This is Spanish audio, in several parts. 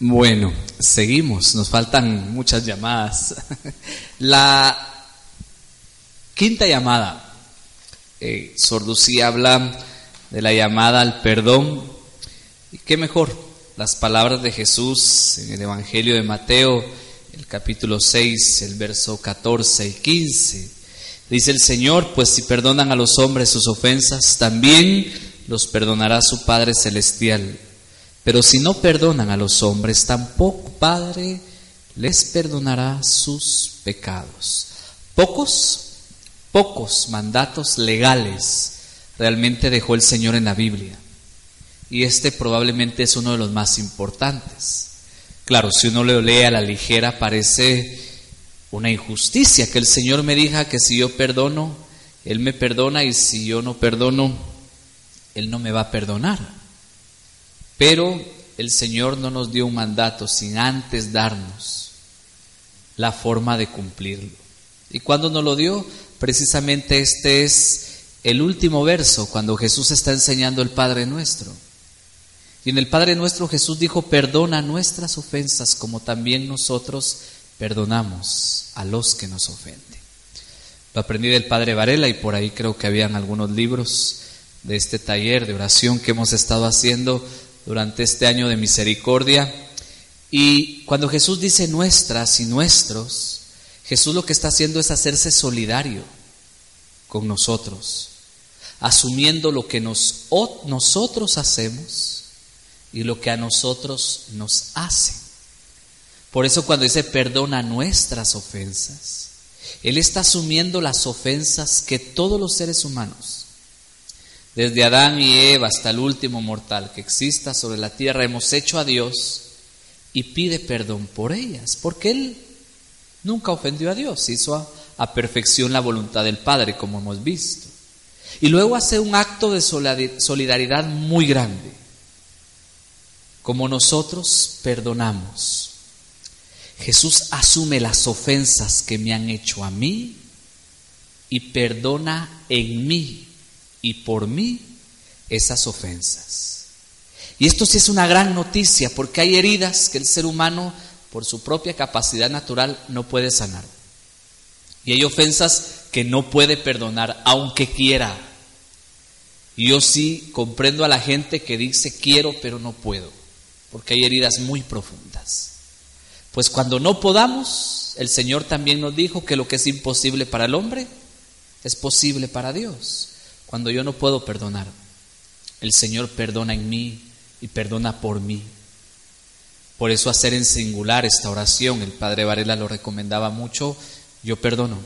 Bueno, seguimos, nos faltan muchas llamadas. La quinta llamada, eh, Sorducí habla de la llamada al perdón. ¿Y qué mejor? Las palabras de Jesús en el Evangelio de Mateo, el capítulo 6, el verso 14 y 15. Dice el Señor, pues si perdonan a los hombres sus ofensas, también los perdonará su Padre Celestial. Pero si no perdonan a los hombres, tampoco Padre les perdonará sus pecados. Pocos, pocos mandatos legales realmente dejó el Señor en la Biblia. Y este probablemente es uno de los más importantes. Claro, si uno lo lee a la ligera parece una injusticia que el Señor me diga que si yo perdono, Él me perdona y si yo no perdono, Él no me va a perdonar. Pero el Señor no nos dio un mandato sin antes darnos la forma de cumplirlo. ¿Y cuando nos lo dio? Precisamente este es el último verso, cuando Jesús está enseñando el Padre nuestro. Y en el Padre nuestro Jesús dijo, perdona nuestras ofensas como también nosotros perdonamos a los que nos ofenden. Lo aprendí del Padre Varela y por ahí creo que habían algunos libros de este taller de oración que hemos estado haciendo durante este año de misericordia. Y cuando Jesús dice nuestras y nuestros, Jesús lo que está haciendo es hacerse solidario con nosotros, asumiendo lo que nos, nosotros hacemos y lo que a nosotros nos hacen. Por eso cuando dice perdona nuestras ofensas, Él está asumiendo las ofensas que todos los seres humanos desde Adán y Eva hasta el último mortal que exista sobre la tierra, hemos hecho a Dios y pide perdón por ellas, porque Él nunca ofendió a Dios, hizo a, perfección la voluntad del Padre, como hemos visto. Y luego hace un acto de solidaridad muy grande, como nosotros perdonamos. Jesús asume las ofensas que me han hecho a mí y perdona en mí y por mí esas ofensas. Y esto sí es una gran noticia porque hay heridas que el ser humano por su propia capacidad natural no puede sanar. Y hay ofensas que no puede perdonar aunque quiera. Y yo sí comprendo a la gente que dice quiero pero no puedo, porque hay heridas muy profundas. Pues cuando no podamos, el Señor también nos dijo que lo que es imposible para el hombre es posible para Dios cuando yo no puedo perdonar. El Señor perdona en mí y perdona por mí. Por eso hacer en singular esta oración, el Padre Varela lo recomendaba mucho, yo perdono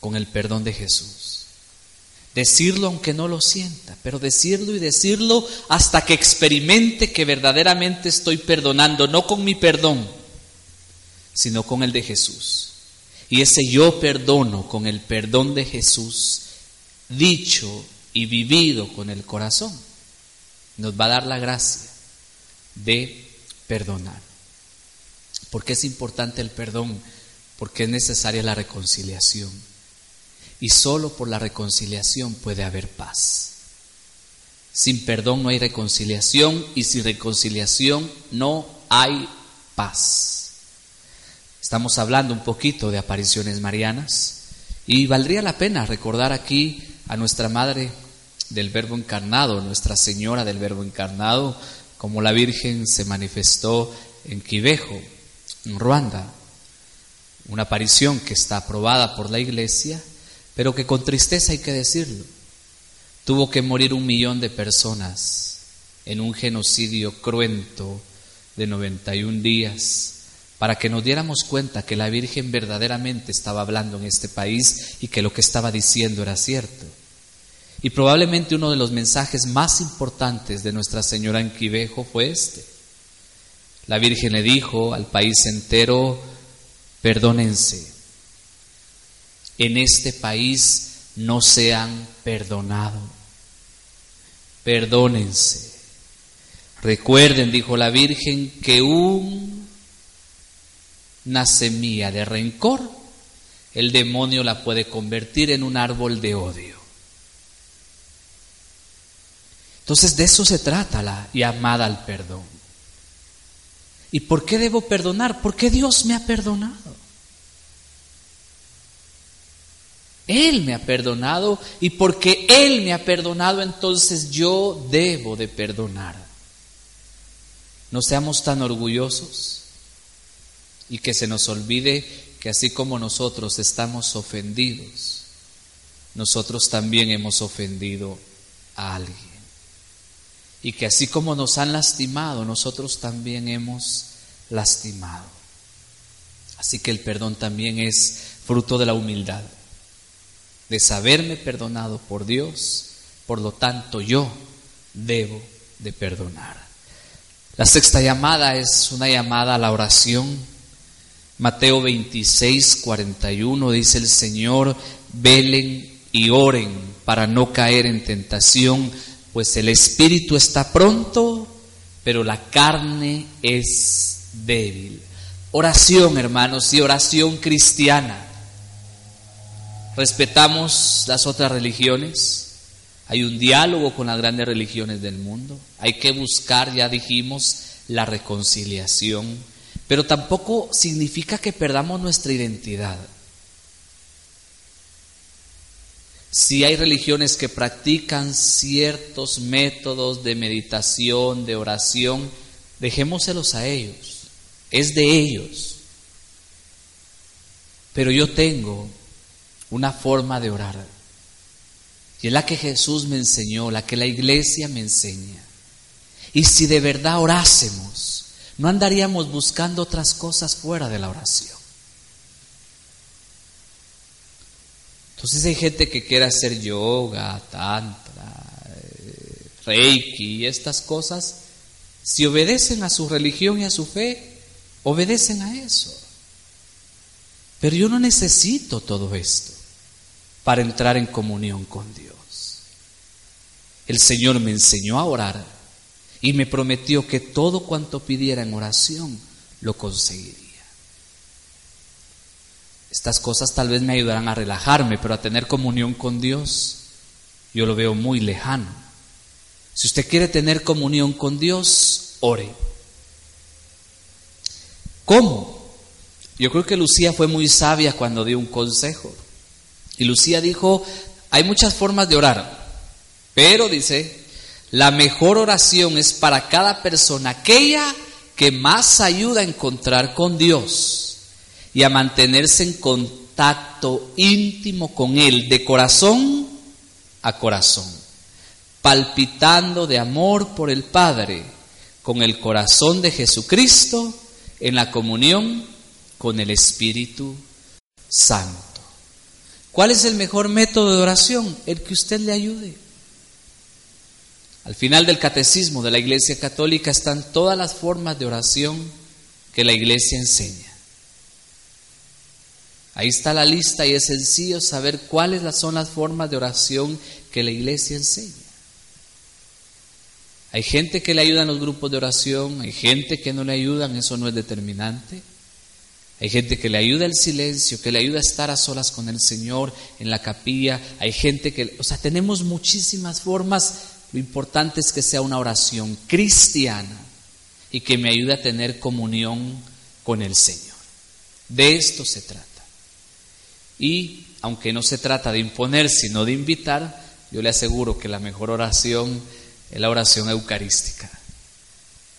con el perdón de Jesús. Decirlo aunque no lo sienta, pero decirlo y decirlo hasta que experimente que verdaderamente estoy perdonando, no con mi perdón, sino con el de Jesús. Y ese yo perdono con el perdón de Jesús dicho y vivido con el corazón, nos va a dar la gracia de perdonar. ¿Por qué es importante el perdón? Porque es necesaria la reconciliación. Y solo por la reconciliación puede haber paz. Sin perdón no hay reconciliación y sin reconciliación no hay paz. Estamos hablando un poquito de apariciones marianas y valdría la pena recordar aquí a nuestra Madre del Verbo encarnado, Nuestra Señora del Verbo encarnado, como la Virgen se manifestó en Quivejo, en Ruanda. Una aparición que está aprobada por la Iglesia, pero que con tristeza hay que decirlo, tuvo que morir un millón de personas en un genocidio cruento de 91 días para que nos diéramos cuenta que la Virgen verdaderamente estaba hablando en este país y que lo que estaba diciendo era cierto. Y probablemente uno de los mensajes más importantes de Nuestra Señora en Quivejo fue este. La Virgen le dijo al país entero, perdónense, en este país no se han perdonado, perdónense. Recuerden, dijo la Virgen, que un una semilla de rencor, el demonio la puede convertir en un árbol de odio. Entonces de eso se trata la llamada al perdón. ¿Y por qué debo perdonar? Porque Dios me ha perdonado. Él me ha perdonado y porque Él me ha perdonado, entonces yo debo de perdonar. No seamos tan orgullosos y que se nos olvide que así como nosotros estamos ofendidos, nosotros también hemos ofendido a alguien. Y que así como nos han lastimado, nosotros también hemos lastimado. Así que el perdón también es fruto de la humildad de saberme perdonado por Dios, por lo tanto yo debo de perdonar. La sexta llamada es una llamada a la oración. Mateo 26, 41 dice el Señor, velen y oren para no caer en tentación, pues el espíritu está pronto, pero la carne es débil. Oración, hermanos, y oración cristiana. Respetamos las otras religiones. Hay un diálogo con las grandes religiones del mundo. Hay que buscar, ya dijimos, la reconciliación. Pero tampoco significa que perdamos nuestra identidad. Si hay religiones que practican ciertos métodos de meditación, de oración, dejémoselos a ellos. Es de ellos. Pero yo tengo una forma de orar. Y es la que Jesús me enseñó, la que la iglesia me enseña. Y si de verdad orásemos, no andaríamos buscando otras cosas fuera de la oración. Entonces hay gente que quiere hacer yoga, tantra, eh, reiki y estas cosas. Si obedecen a su religión y a su fe, obedecen a eso. Pero yo no necesito todo esto para entrar en comunión con Dios. El Señor me enseñó a orar y me prometió que todo cuanto pidiera en oración lo conseguiría. Estas cosas tal vez me ayudarán a relajarme, pero a tener comunión con Dios yo lo veo muy lejano. Si usted quiere tener comunión con Dios, ore. ¿Cómo? Yo creo que Lucía fue muy sabia cuando dio un consejo. Y Lucía dijo, hay muchas formas de orar, pero dice, la mejor oración es para cada persona aquella que más ayuda a encontrar con Dios y a mantenerse en contacto íntimo con Él, de corazón a corazón, palpitando de amor por el Padre, con el corazón de Jesucristo, en la comunión con el Espíritu Santo. ¿Cuál es el mejor método de oración? El que usted le ayude. Al final del catecismo de la Iglesia Católica están todas las formas de oración que la Iglesia enseña. Ahí está la lista y es sencillo saber cuáles son las formas de oración que la Iglesia enseña. Hay gente que le ayuda en los grupos de oración, hay gente que no le ayudan, eso no es determinante. Hay gente que le ayuda el silencio, que le ayuda a estar a solas con el Señor en la capilla. Hay gente que, o sea, tenemos muchísimas formas. Lo importante es que sea una oración cristiana y que me ayude a tener comunión con el Señor. De esto se trata. Y aunque no se trata de imponer, sino de invitar, yo le aseguro que la mejor oración es la oración eucarística,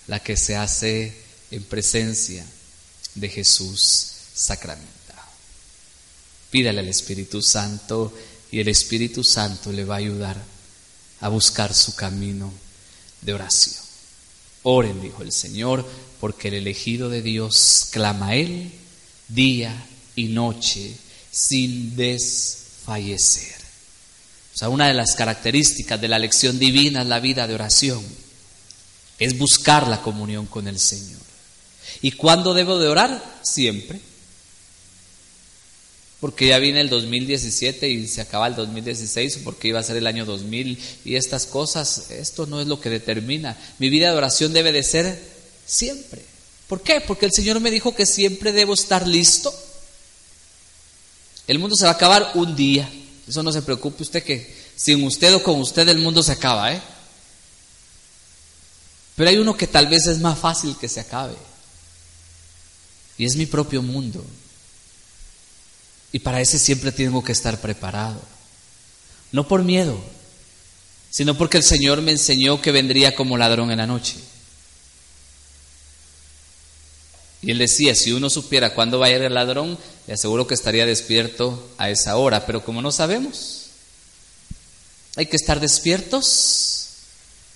la que se hace en presencia de Jesús sacramentado. Pídale al Espíritu Santo y el Espíritu Santo le va a ayudar a buscar su camino de oración. Oren, dijo el Señor, porque el elegido de Dios clama a Él día y noche sin desfallecer. O sea, una de las características de la lección divina es la vida de oración, es buscar la comunión con el Señor. ¿Y cuándo debo de orar? Siempre. Porque ya viene el 2017 y se acaba el 2016, porque iba a ser el año 2000 y estas cosas, esto no es lo que determina. Mi vida de oración debe de ser siempre. ¿Por qué? Porque el Señor me dijo que siempre debo estar listo. El mundo se va a acabar un día. Eso no se preocupe usted que sin usted o con usted el mundo se acaba, ¿eh? Pero hay uno que tal vez es más fácil que se acabe. Y es mi propio mundo. Y para ese siempre tengo que estar preparado. No por miedo, sino porque el Señor me enseñó que vendría como ladrón en la noche. Y él decía, si uno supiera cuándo va a ir el ladrón, le aseguro que estaría despierto a esa hora, pero como no sabemos, hay que estar despiertos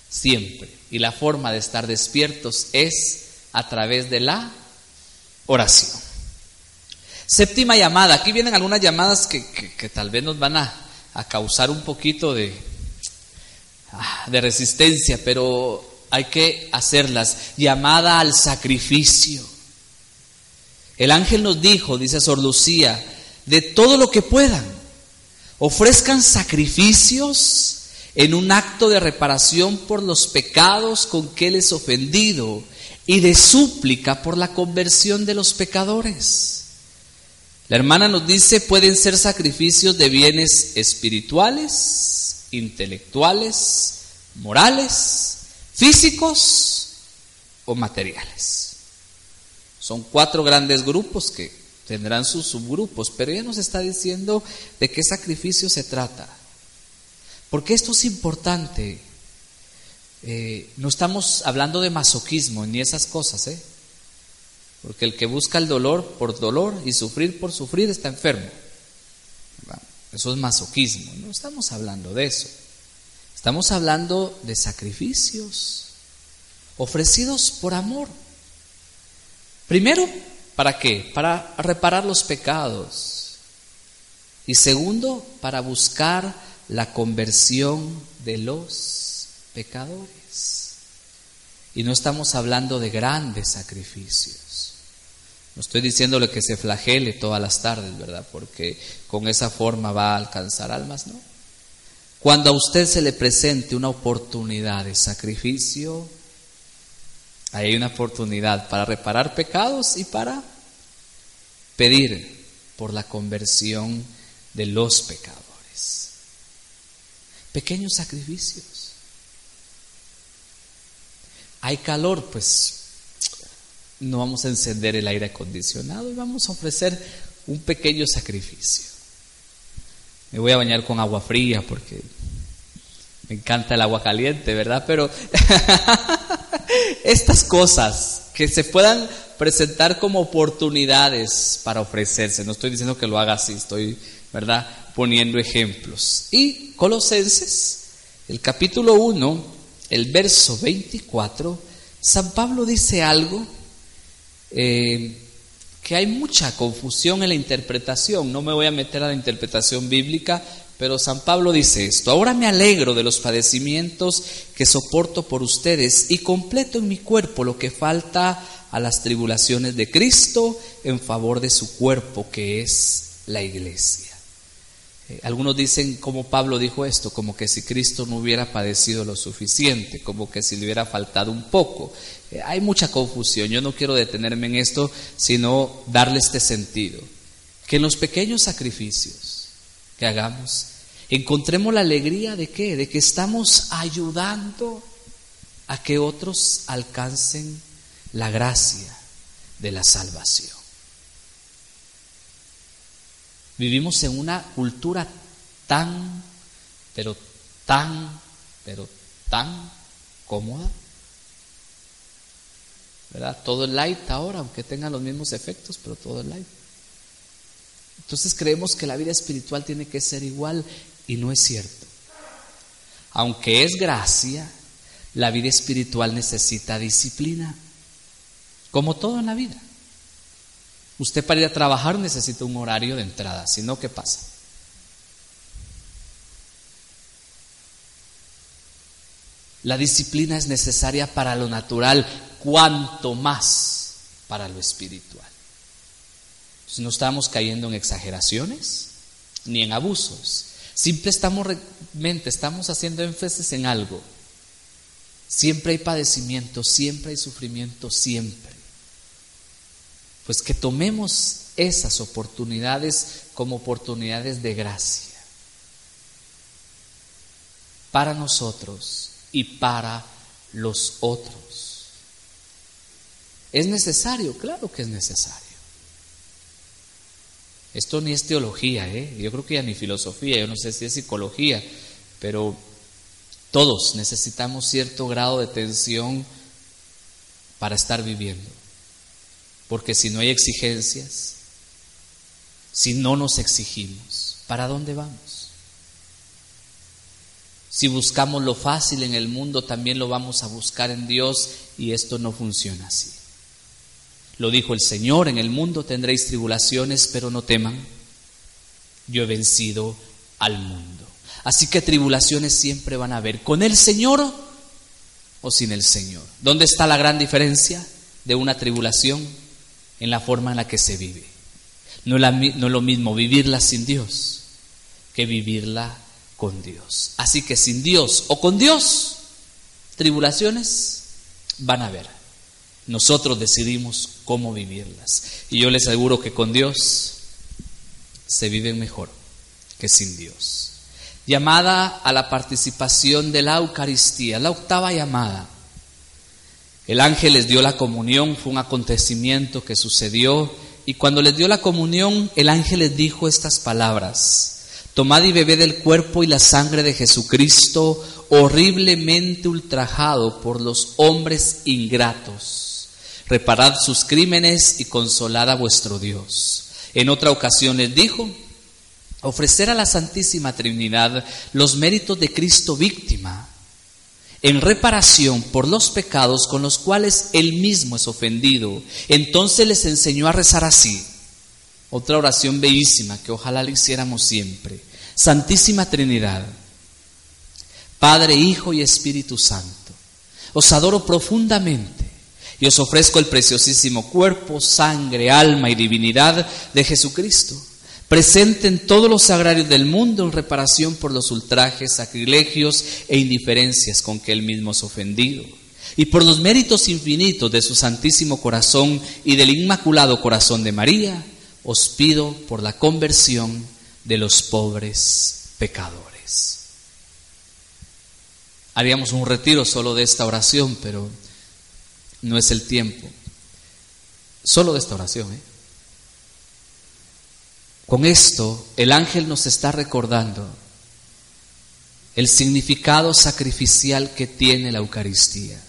siempre. Y la forma de estar despiertos es a través de la oración. Séptima llamada. Aquí vienen algunas llamadas que, tal vez nos van a, a causar un poquito de, ah, de resistencia, pero hay que hacerlas. Llamada al sacrificio. El ángel nos dijo, dice Sor Lucía, de todo lo que puedan, ofrezcan sacrificios en un acto de reparación por los pecados con que les ofendido y de súplica por la conversión de los pecadores. La hermana nos dice, pueden ser sacrificios de bienes espirituales, intelectuales, morales, físicos o materiales. Son cuatro grandes grupos que tendrán sus subgrupos, pero ella nos está diciendo de qué sacrificio se trata. Porque esto es importante. Eh, no estamos hablando de masoquismo ni esas cosas, ¿eh? Porque el que busca el dolor por dolor y sufrir por sufrir está enfermo. Eso es masoquismo. No estamos hablando de eso. Estamos hablando de sacrificios ofrecidos por amor. Primero, ¿para qué? Para reparar los pecados. Y segundo, para buscar la conversión de los pecadores. Y no estamos hablando de grandes sacrificios. No estoy diciéndole que se flagele todas las tardes, ¿verdad? Porque con esa forma va a alcanzar almas, ¿no? Cuando a usted se le presente una oportunidad de sacrificio, hay una oportunidad para reparar pecados y para pedir por la conversión de los pecadores. Pequeños sacrificios. Hay calor, pues no vamos a encender el aire acondicionado y vamos a ofrecer un pequeño sacrificio. Me voy a bañar con agua fría porque me encanta el agua caliente, ¿verdad? Pero estas cosas que se puedan presentar como oportunidades para ofrecerse. No estoy diciendo que lo haga así, estoy, ¿verdad?, poniendo ejemplos. Y Colosenses, el capítulo 1, el verso 24, San Pablo dice algo eh, que hay mucha confusión en la interpretación. No me voy a meter a la interpretación bíblica, pero San Pablo dice esto, ahora me alegro de los padecimientos que soporto por ustedes y completo en mi cuerpo lo que falta a las tribulaciones de Cristo en favor de su cuerpo que es la iglesia. Eh, algunos dicen como Pablo dijo esto, como que si Cristo no hubiera padecido lo suficiente, como que si le hubiera faltado un poco. Eh, hay mucha confusión, yo no quiero detenerme en esto, sino darle este sentido. Que en los pequeños sacrificios, que hagamos, encontremos la alegría de qué? De que estamos ayudando a que otros alcancen la gracia de la salvación. Vivimos en una cultura tan, pero tan, pero tan cómoda. ¿Verdad? Todo es light ahora, aunque tenga los mismos efectos, pero todo es light. Entonces creemos que la vida espiritual tiene que ser igual y no es cierto. Aunque es gracia, la vida espiritual necesita disciplina, como todo en la vida. Usted para ir a trabajar necesita un horario de entrada, si no, ¿qué pasa? La disciplina es necesaria para lo natural, cuanto más para lo espiritual no estamos cayendo en exageraciones ni en abusos. Siempre estamos, estamos haciendo énfasis en algo. Siempre hay padecimiento, siempre hay sufrimiento, siempre. Pues que tomemos esas oportunidades como oportunidades de gracia para nosotros y para los otros. ¿Es necesario? Claro que es necesario. Esto ni es teología, ¿eh? yo creo que ya ni filosofía, yo no sé si es psicología, pero todos necesitamos cierto grado de tensión para estar viviendo. Porque si no hay exigencias, si no nos exigimos, ¿para dónde vamos? Si buscamos lo fácil en el mundo, también lo vamos a buscar en Dios y esto no funciona así. Lo dijo el Señor, en el mundo tendréis tribulaciones, pero no teman, yo he vencido al mundo. Así que tribulaciones siempre van a haber, con el Señor o sin el Señor. ¿Dónde está la gran diferencia de una tribulación? En la forma en la que se vive. No es, lo mismo vivirla sin Dios que vivirla con Dios. Así que sin Dios o con Dios, tribulaciones van a haber. Nosotros decidimos cómo vivirlas. Y yo les aseguro que con Dios se vive mejor que sin Dios llamada a la participación de la Eucaristía, la octava llamada. El ángel les dio la comunión, fue un acontecimiento que sucedió y cuando les dio la comunión, el ángel les dijo estas palabras, tomad y bebed el cuerpo y la sangre de Jesucristo, horriblemente ultrajado por los hombres ingratos. Reparad sus crímenes y consolad a vuestro Dios. En otra ocasión les dijo, ofrecer a la Santísima Trinidad los méritos de Cristo víctima en reparación por los pecados con los cuales él mismo es ofendido. Entonces les enseñó a rezar así. Otra oración bellísima que ojalá la hiciéramos siempre. Santísima Trinidad, Padre, Hijo y Espíritu Santo, os adoro profundamente y os ofrezco el preciosísimo cuerpo, sangre, alma y divinidad de Jesucristo presente en todos los sagrarios del mundo en reparación por los ultrajes, sacrilegios e indiferencias con que él mismo es ofendido, y por los méritos infinitos de su Santísimo Corazón y del Inmaculado Corazón de María, os pido por la conversión de los pobres pecadores. Haríamos un retiro solo de esta oración, pero no es el tiempo. Solo de esta oración, ¿eh? Con esto, el ángel nos está recordando el significado sacrificial que tiene la Eucaristía.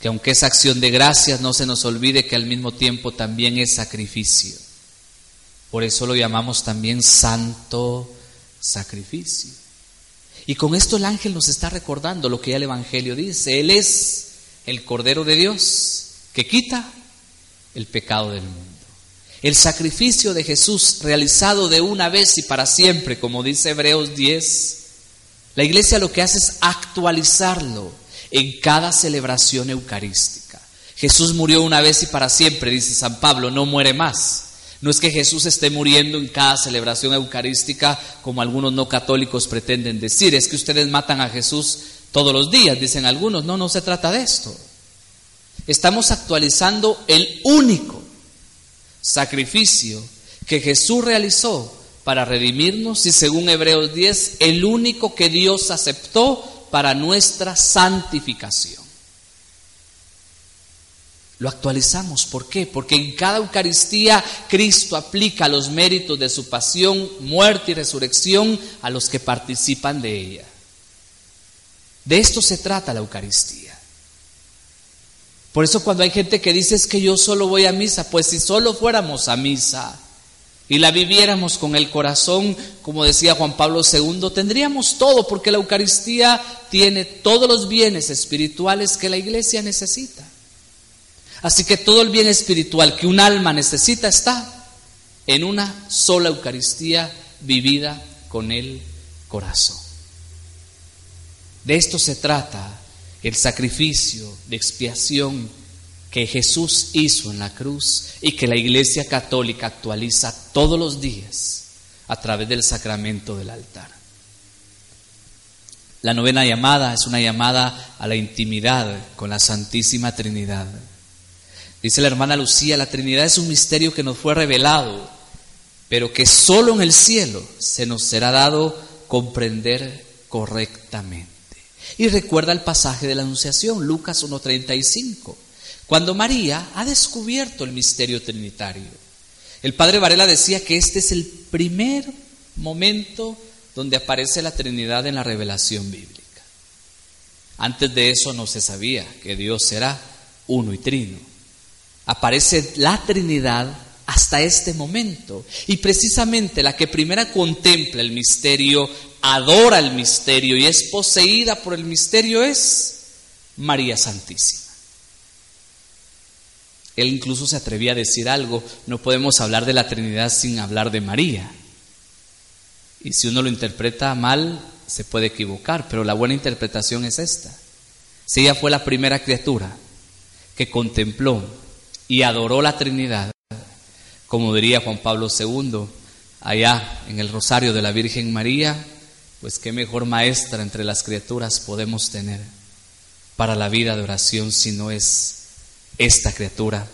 Que aunque es acción de gracias, no se nos olvide que al mismo tiempo también es sacrificio. Por eso lo llamamos también santo sacrificio. Y con esto el ángel nos está recordando lo que ya el Evangelio dice. Él es el Cordero de Dios que quita el pecado del mundo. El sacrificio de Jesús realizado de una vez y para siempre, como dice Hebreos 10, la iglesia lo que hace es actualizarlo en cada celebración eucarística. Jesús murió una vez y para siempre, dice San Pablo, no muere más. No es que Jesús esté muriendo en cada celebración eucarística como algunos no católicos pretenden decir, es que ustedes matan a Jesús todos los días, dicen algunos. No, no se trata de esto. Estamos actualizando el único sacrificio que Jesús realizó para redimirnos y según Hebreos 10, el único que Dios aceptó para nuestra santificación. Lo actualizamos, ¿por qué? Porque en cada Eucaristía Cristo aplica los méritos de su pasión, muerte y resurrección a los que participan de ella. De esto se trata la Eucaristía. Por eso cuando hay gente que dice es que yo solo voy a misa, pues si solo fuéramos a misa y la viviéramos con el corazón, como decía Juan Pablo II, tendríamos todo, porque la Eucaristía tiene todos los bienes espirituales que la iglesia necesita. Así que todo el bien espiritual que un alma necesita está en una sola Eucaristía vivida con el corazón. De esto se trata el sacrificio de expiación que Jesús hizo en la cruz y que la Iglesia Católica actualiza todos los días a través del sacramento del altar. La novena llamada es una llamada a la intimidad con la Santísima Trinidad. Dice la hermana Lucía, la Trinidad es un misterio que nos fue revelado, pero que solo en el cielo se nos será dado comprender correctamente. Y recuerda el pasaje de la Anunciación, Lucas 1.35, cuando María ha descubierto el misterio trinitario. El padre Varela decía que este es el primer momento donde aparece la Trinidad en la revelación bíblica. Antes de eso no se sabía que Dios era uno y trino. Aparece la Trinidad hasta este momento. Y precisamente la que primera contempla el misterio, adora el misterio y es poseída por el misterio es María Santísima. Él incluso se atrevía a decir algo, no podemos hablar de la Trinidad sin hablar de María. Y si uno lo interpreta mal, se puede equivocar, pero la buena interpretación es esta. Si ella fue la primera criatura que contempló y adoró la Trinidad, como diría Juan Pablo II, allá en el Rosario de la Virgen María, pues qué mejor maestra entre las criaturas podemos tener para la vida de oración si no es esta criatura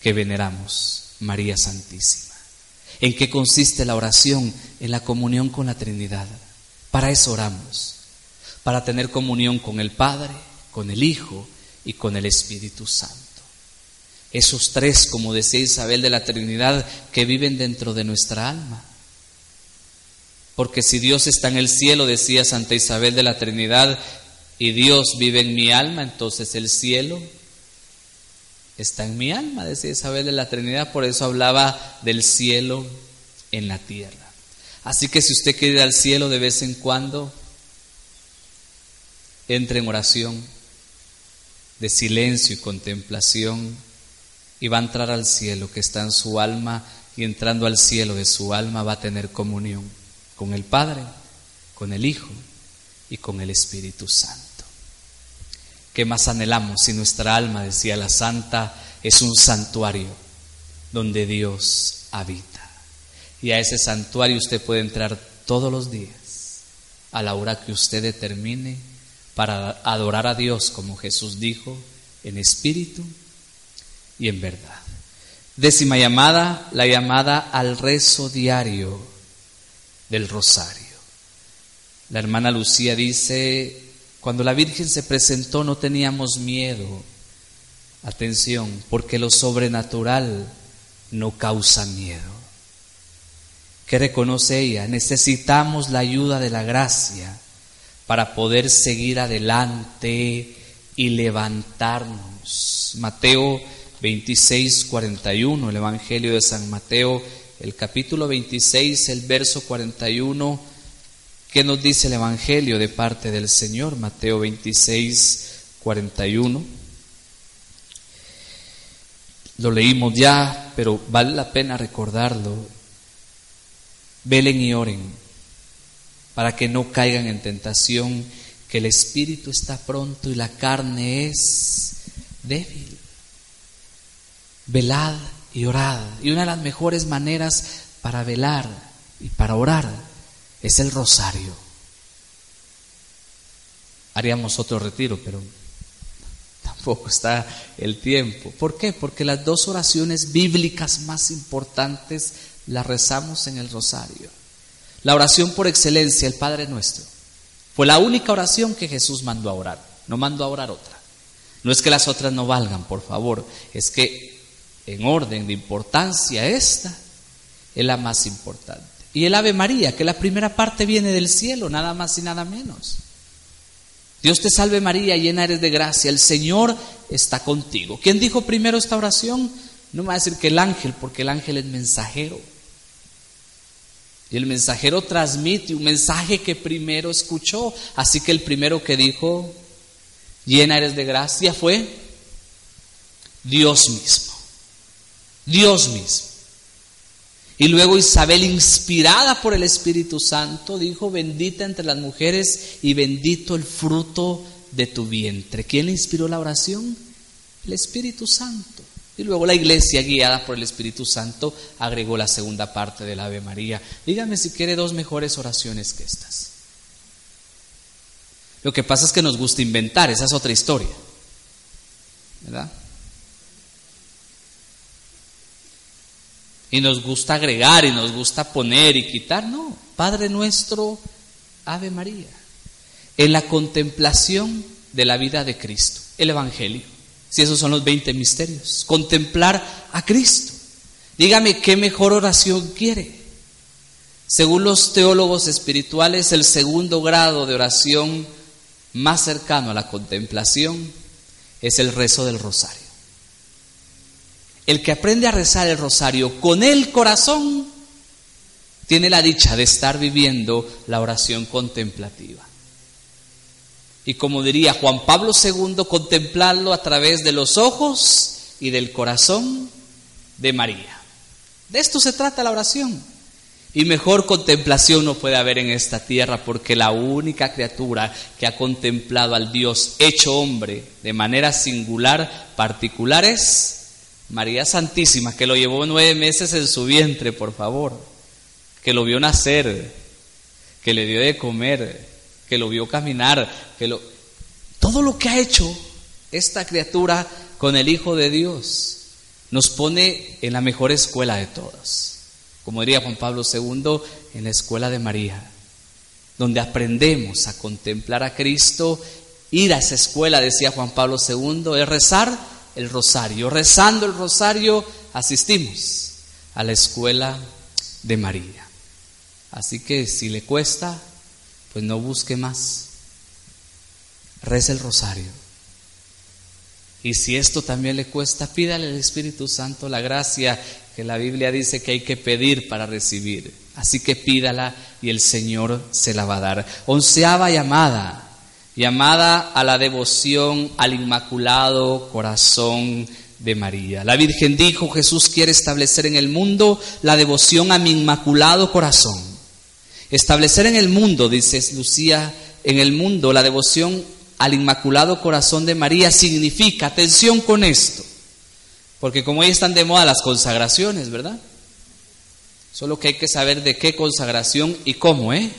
que veneramos, María Santísima. ¿En qué consiste la oración? En la comunión con la Trinidad. Para eso oramos, para tener comunión con el Padre, con el Hijo y con el Espíritu Santo. Esos tres, como decía Isabel de la Trinidad, que viven dentro de nuestra alma. Porque si Dios está en el cielo, decía Santa Isabel de la Trinidad, y Dios vive en mi alma, entonces el cielo está en mi alma, decía Isabel de la Trinidad, por eso hablaba del cielo en la tierra. Así que si usted quiere ir al cielo de vez en cuando, entre en oración de silencio y contemplación y va a entrar al cielo que está en su alma y entrando al cielo de su alma va a tener comunión con el Padre, con el Hijo y con el Espíritu Santo. ¿Qué más anhelamos si nuestra alma, decía la santa, es un santuario donde Dios habita? Y a ese santuario usted puede entrar todos los días, a la hora que usted determine, para adorar a Dios, como Jesús dijo, en espíritu y en verdad. Décima llamada, la llamada al rezo diario del rosario. La hermana Lucía dice, cuando la Virgen se presentó no teníamos miedo. Atención, porque lo sobrenatural no causa miedo. ¿Qué reconoce ella? Necesitamos la ayuda de la gracia para poder seguir adelante y levantarnos. Mateo 26, 41, el Evangelio de San Mateo, el capítulo 26, el verso 41 ¿Qué nos dice el Evangelio de parte del Señor? Mateo 26, 41. Lo leímos ya, pero vale la pena recordarlo. Velen y oren para que no caigan en tentación, que el espíritu está pronto y la carne es débil. Velad y orad. Y una de las mejores maneras para velar y para orar es el rosario. Haríamos otro retiro, pero tampoco está el tiempo. ¿Por qué? Porque las dos oraciones bíblicas más importantes las rezamos en el rosario. La oración por excelencia, el Padre nuestro, fue la única oración que Jesús mandó a orar. No mandó a orar otra. No es que las otras no valgan, por favor, es que en orden de importancia esta es la más importante y el Ave María, que la primera parte viene del cielo, nada más y nada menos. Dios te salve María, llena eres de gracia, el Señor está contigo. ¿Quién dijo primero esta oración? No me va a decir que el ángel, porque el ángel es mensajero. Y el mensajero transmite un mensaje que primero escuchó. Así que el primero que dijo, llena eres de gracia, fue Dios mismo. Dios mismo. Y luego Isabel, inspirada por el Espíritu Santo, dijo, bendita entre las mujeres y bendito el fruto de tu vientre. ¿Quién le inspiró la oración? El Espíritu Santo. Y luego la iglesia, guiada por el Espíritu Santo, agregó la segunda parte del Ave María. Dígame si quiere dos mejores oraciones que estas. Lo que pasa es que nos gusta inventar, esa es otra historia. ¿Verdad? Y nos gusta agregar y nos gusta poner y quitar. No, Padre nuestro, Ave María. En la contemplación de la vida de Cristo, el Evangelio. Si esos son los 20 misterios, contemplar a Cristo. Dígame qué mejor oración quiere. Según los teólogos espirituales, el segundo grado de oración más cercano a la contemplación es el rezo del rosario. El que aprende a rezar el rosario con el corazón tiene la dicha de estar viviendo la oración contemplativa. Y como diría Juan Pablo II, contemplarlo a través de los ojos y del corazón de María. De esto se trata la oración. Y mejor contemplación no puede haber en esta tierra porque la única criatura que ha contemplado al Dios hecho hombre de manera singular, particular es María Santísima, que lo llevó nueve meses en su vientre, por favor, que lo vio nacer, que le dio de comer, que lo vio caminar, que lo... Todo lo que ha hecho esta criatura con el Hijo de Dios nos pone en la mejor escuela de todas como diría Juan Pablo II, en la escuela de María, donde aprendemos a contemplar a Cristo. Ir a esa escuela, decía Juan Pablo II, es rezar el rosario. Rezando el rosario asistimos a la escuela de María. Así que si le cuesta, pues no busque más. Reza el rosario. Y si esto también le cuesta, pídale al Espíritu Santo la gracia que la Biblia dice que hay que pedir para recibir. Así que pídala y el Señor se la va a dar. Onceava llamada, llamada a la devoción al Inmaculado Corazón de María. La Virgen dijo, Jesús quiere establecer en el mundo la devoción a mi Inmaculado Corazón. Establecer en el mundo, dice Lucía, en el mundo la devoción al Inmaculado Corazón de María significa, atención con esto, porque como hoy están de moda las consagraciones, ¿verdad? Solo que hay que saber de qué consagración y cómo, ¿eh?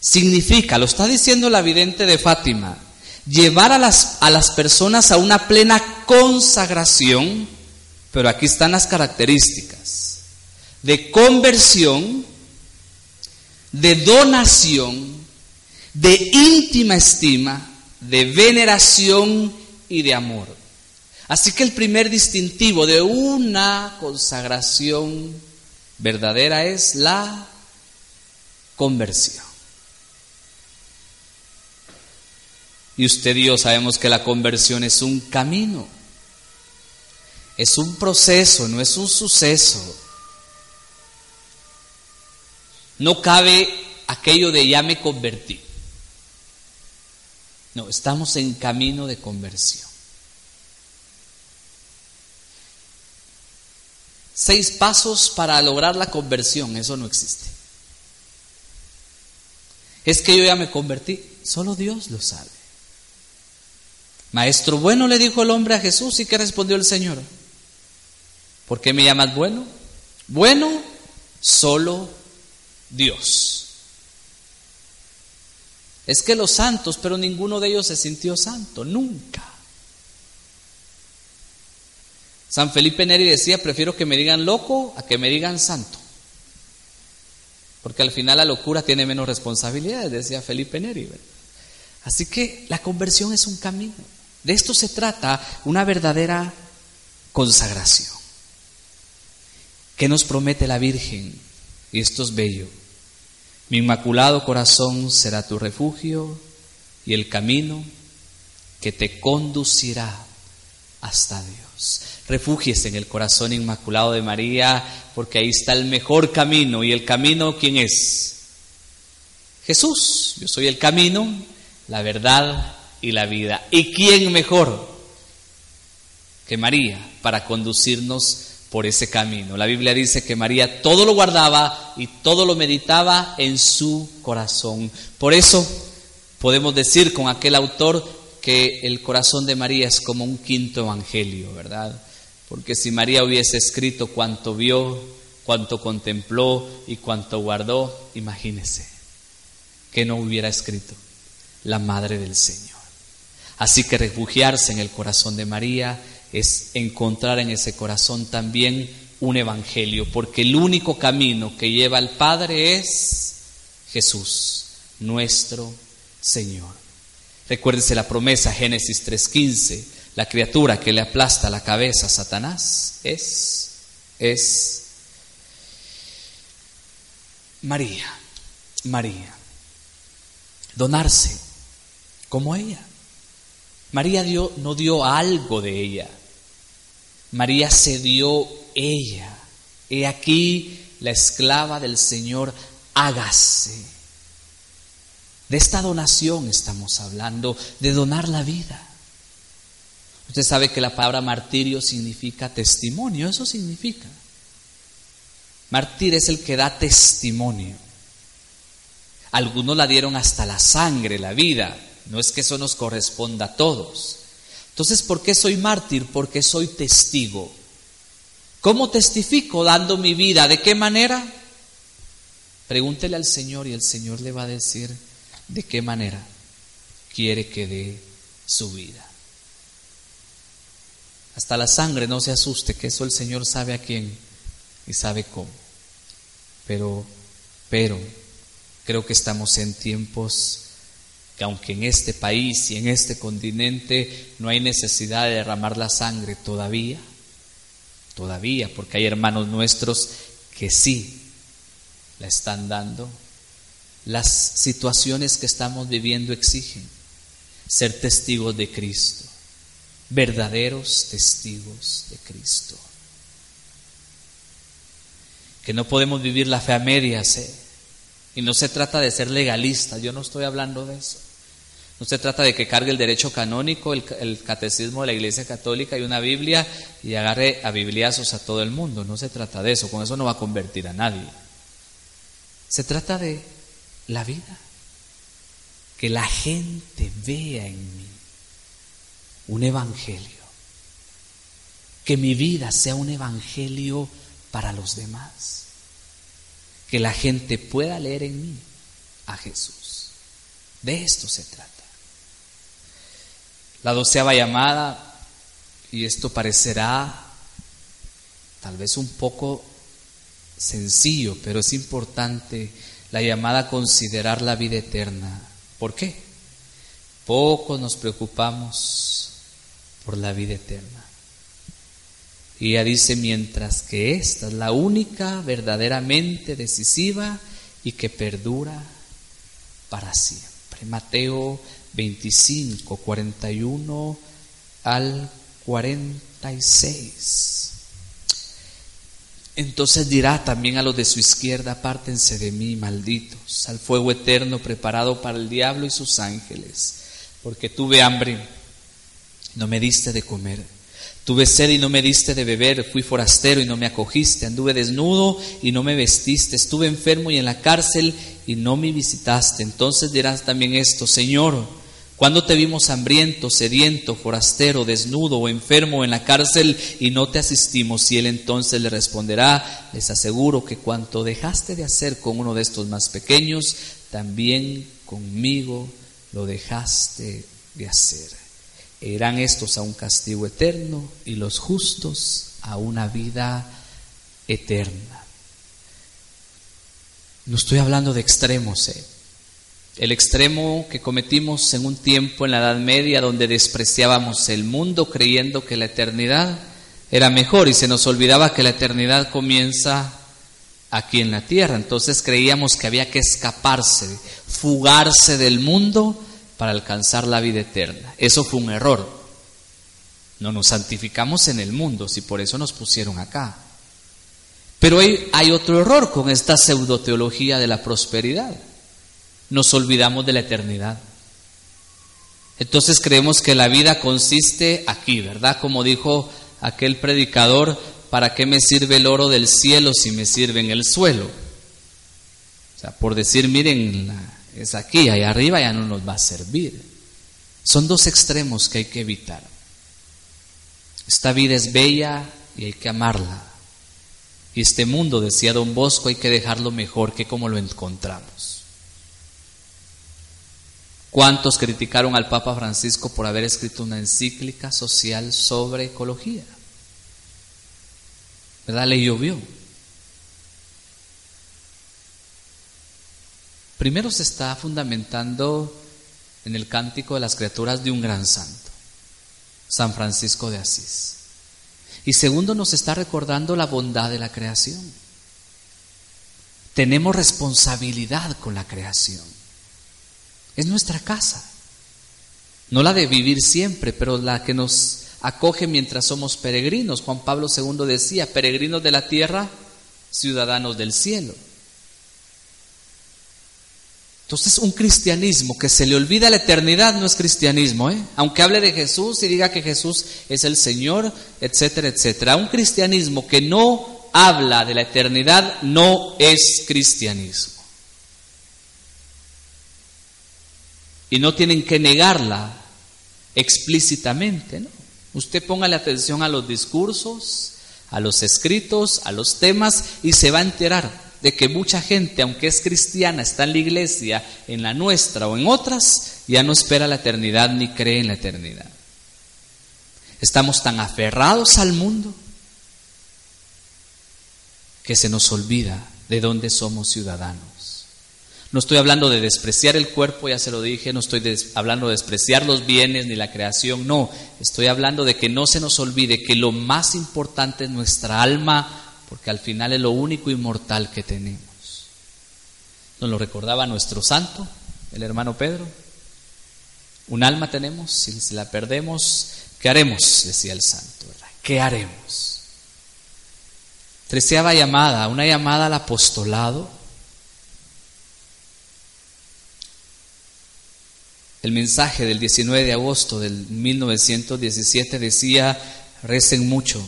Significa, lo está diciendo la vidente de Fátima, llevar a las, a las personas a una plena consagración, pero aquí están las características, de conversión, de donación, de íntima estima, de veneración y de amor. Así que el primer distintivo de una consagración verdadera es la conversión. Y usted y yo sabemos que la conversión es un camino, es un proceso, no es un suceso. No cabe aquello de ya me convertí. No, estamos en camino de conversión. seis pasos para lograr la conversión, eso no existe. Es que yo ya me convertí, solo Dios lo sabe. Maestro bueno le dijo el hombre a Jesús y qué respondió el Señor. ¿Por qué me llamas bueno? Bueno, solo Dios. Es que los santos, pero ninguno de ellos se sintió santo, nunca. San Felipe Neri decía, prefiero que me digan loco a que me digan santo. Porque al final la locura tiene menos responsabilidades, decía Felipe Neri. Así que la conversión es un camino. De esto se trata una verdadera consagración. ¿Qué nos promete la Virgen? Y esto es bello. Mi inmaculado corazón será tu refugio y el camino que te conducirá hasta Dios. Refúgiese en el corazón inmaculado de María, porque ahí está el mejor camino. ¿Y el camino quién es? Jesús. Yo soy el camino, la verdad y la vida. ¿Y quién mejor que María para conducirnos por ese camino? La Biblia dice que María todo lo guardaba y todo lo meditaba en su corazón. Por eso podemos decir con aquel autor que el corazón de María es como un quinto evangelio, ¿verdad? Porque si María hubiese escrito cuanto vio, cuanto contempló y cuanto guardó, imagínese que no hubiera escrito la Madre del Señor. Así que refugiarse en el corazón de María es encontrar en ese corazón también un evangelio, porque el único camino que lleva al Padre es Jesús, nuestro Señor. Recuérdese la promesa, Génesis 3.15, la criatura que le aplasta la cabeza a Satanás es es María, María, donarse como ella. María dio, no dio algo de ella, María se dio ella. He aquí la esclava del Señor, hágase. De esta donación estamos hablando, de donar la vida. Usted sabe que la palabra martirio significa testimonio, eso significa. Martir es el que da testimonio. Algunos la dieron hasta la sangre, la vida. No es que eso nos corresponda a todos. Entonces, ¿por qué soy mártir? Porque soy testigo. ¿Cómo testifico? Dando mi vida. ¿De qué manera? Pregúntele al Señor y el Señor le va a decir de qué manera quiere que dé su vida. Hasta la sangre no se asuste, que eso el Señor sabe a quién y sabe cómo. Pero, pero, creo que estamos en tiempos que aunque en este país y en este continente no hay necesidad de derramar la sangre todavía, todavía, porque hay hermanos nuestros que sí la están dando, las situaciones que estamos viviendo exigen ser testigos de Cristo, verdaderos testigos de Cristo. Que no podemos vivir la fe a medias, ¿eh? y no se trata de ser legalista, yo no estoy hablando de eso. No se trata de que cargue el derecho canónico, el, catecismo de la Iglesia Católica y una Biblia y agarre a bibliazos a todo el mundo. No se trata de eso, con eso no va a convertir a nadie. Se trata de la vida. Que la gente vea en mí un evangelio. Que mi vida sea un evangelio para los demás. Que la gente pueda leer en mí a Jesús. De esto se trata. La doceava llamada, y esto parecerá tal vez un poco sencillo, pero es importante la llamada a considerar la vida eterna. ¿Por qué? Poco nos preocupamos por la vida eterna. Y ella dice, mientras que esta es la única verdaderamente decisiva y que perdura para siempre. Mateo 25, 41 al 46. Entonces dirá también a los de su izquierda, apártense de mí, malditos, al fuego eterno preparado para el diablo y sus ángeles, porque tuve hambre, no me diste de comer Tuve sed y no me diste de beber, fui forastero y no me acogiste, anduve desnudo y no me vestiste, estuve enfermo y en la cárcel y no me visitaste. Entonces dirás también esto, Señor, cuando te vimos hambriento, sediento, forastero, desnudo o enfermo en la cárcel y no te asistimos? Y él entonces le responderá, les aseguro que cuanto dejaste de hacer con uno de estos más pequeños, también conmigo lo dejaste de hacer irán estos a un castigo eterno y los justos a una vida eterna. No estoy hablando de extremos. ¿eh? El extremo que cometimos en un tiempo en la Edad Media donde despreciábamos el mundo creyendo que la eternidad era mejor y se nos olvidaba que la eternidad comienza aquí en la tierra. Entonces creíamos que había que escaparse, fugarse del mundo para alcanzar la vida eterna. Eso fue un error. No nos santificamos en el mundo, si por eso nos pusieron acá. Pero hay, hay otro error con esta pseudoteología de la prosperidad. Nos olvidamos de la eternidad. Entonces creemos que la vida consiste aquí, ¿verdad? Como dijo aquel predicador, ¿para qué me sirve el oro del cielo si me sirve en el suelo? O sea, por decir, miren, es aquí, allá arriba ya no nos va a servir. Son dos extremos que hay que evitar. Esta vida es bella y hay que amarla. Y este mundo, decía don Bosco, hay que dejarlo mejor que como lo encontramos. ¿Cuántos criticaron al Papa Francisco por haber escrito una encíclica social sobre ecología? ¿Verdad? Le llovió. Primero se está fundamentando en el cántico de las criaturas de un gran santo, San Francisco de Asís. Y segundo, nos está recordando la bondad de la creación. Tenemos responsabilidad con la creación. Es nuestra casa. No la de vivir siempre, pero la que nos acoge mientras somos peregrinos. Juan Pablo II decía, peregrinos de la tierra, ciudadanos del cielo. Entonces un cristianismo que se le olvida la eternidad no es cristianismo, ¿eh? aunque hable de Jesús y diga que Jesús es el Señor, etcétera, etcétera. Un cristianismo que no habla de la eternidad no es cristianismo. Y no tienen que negarla explícitamente, ¿no? Usted póngale atención a los discursos, a los escritos, a los temas y se va a enterar de que mucha gente, aunque es cristiana, está en la iglesia, en la nuestra o en otras, ya no espera la eternidad ni cree en la eternidad. Estamos tan aferrados al mundo que se nos olvida de dónde somos ciudadanos. No estoy hablando de despreciar el cuerpo, ya se lo dije, no estoy hablando de despreciar los bienes ni la creación, no, estoy hablando de que no se nos olvide que lo más importante es nuestra alma, porque al final es lo único inmortal que tenemos. Nos lo recordaba nuestro santo, el hermano Pedro. Un alma tenemos, si la perdemos, ¿qué haremos? Decía el santo, ¿Qué haremos? Treceava llamada, una llamada al apostolado El mensaje del 19 de agosto del 1917 decía, recen mucho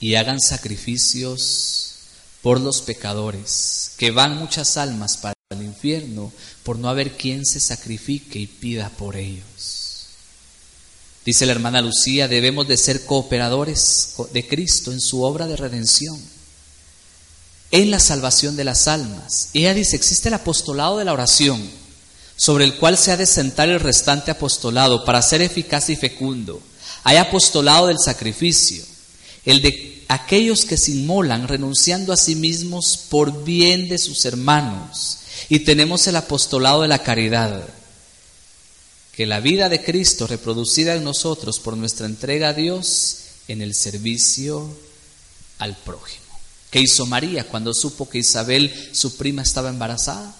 y hagan sacrificios por los pecadores, que van muchas almas para el infierno por no haber quien se sacrifique y pida por ellos. Dice la hermana Lucía, debemos de ser cooperadores de Cristo en su obra de redención, en la salvación de las almas. Ella dice, existe el apostolado de la oración sobre el cual se ha de sentar el restante apostolado para ser eficaz y fecundo. Hay apostolado del sacrificio, el de aquellos que se inmolan renunciando a sí mismos por bien de sus hermanos. Y tenemos el apostolado de la caridad, que la vida de Cristo reproducida en nosotros por nuestra entrega a Dios en el servicio al prójimo. ¿Qué hizo María cuando supo que Isabel, su prima, estaba embarazada?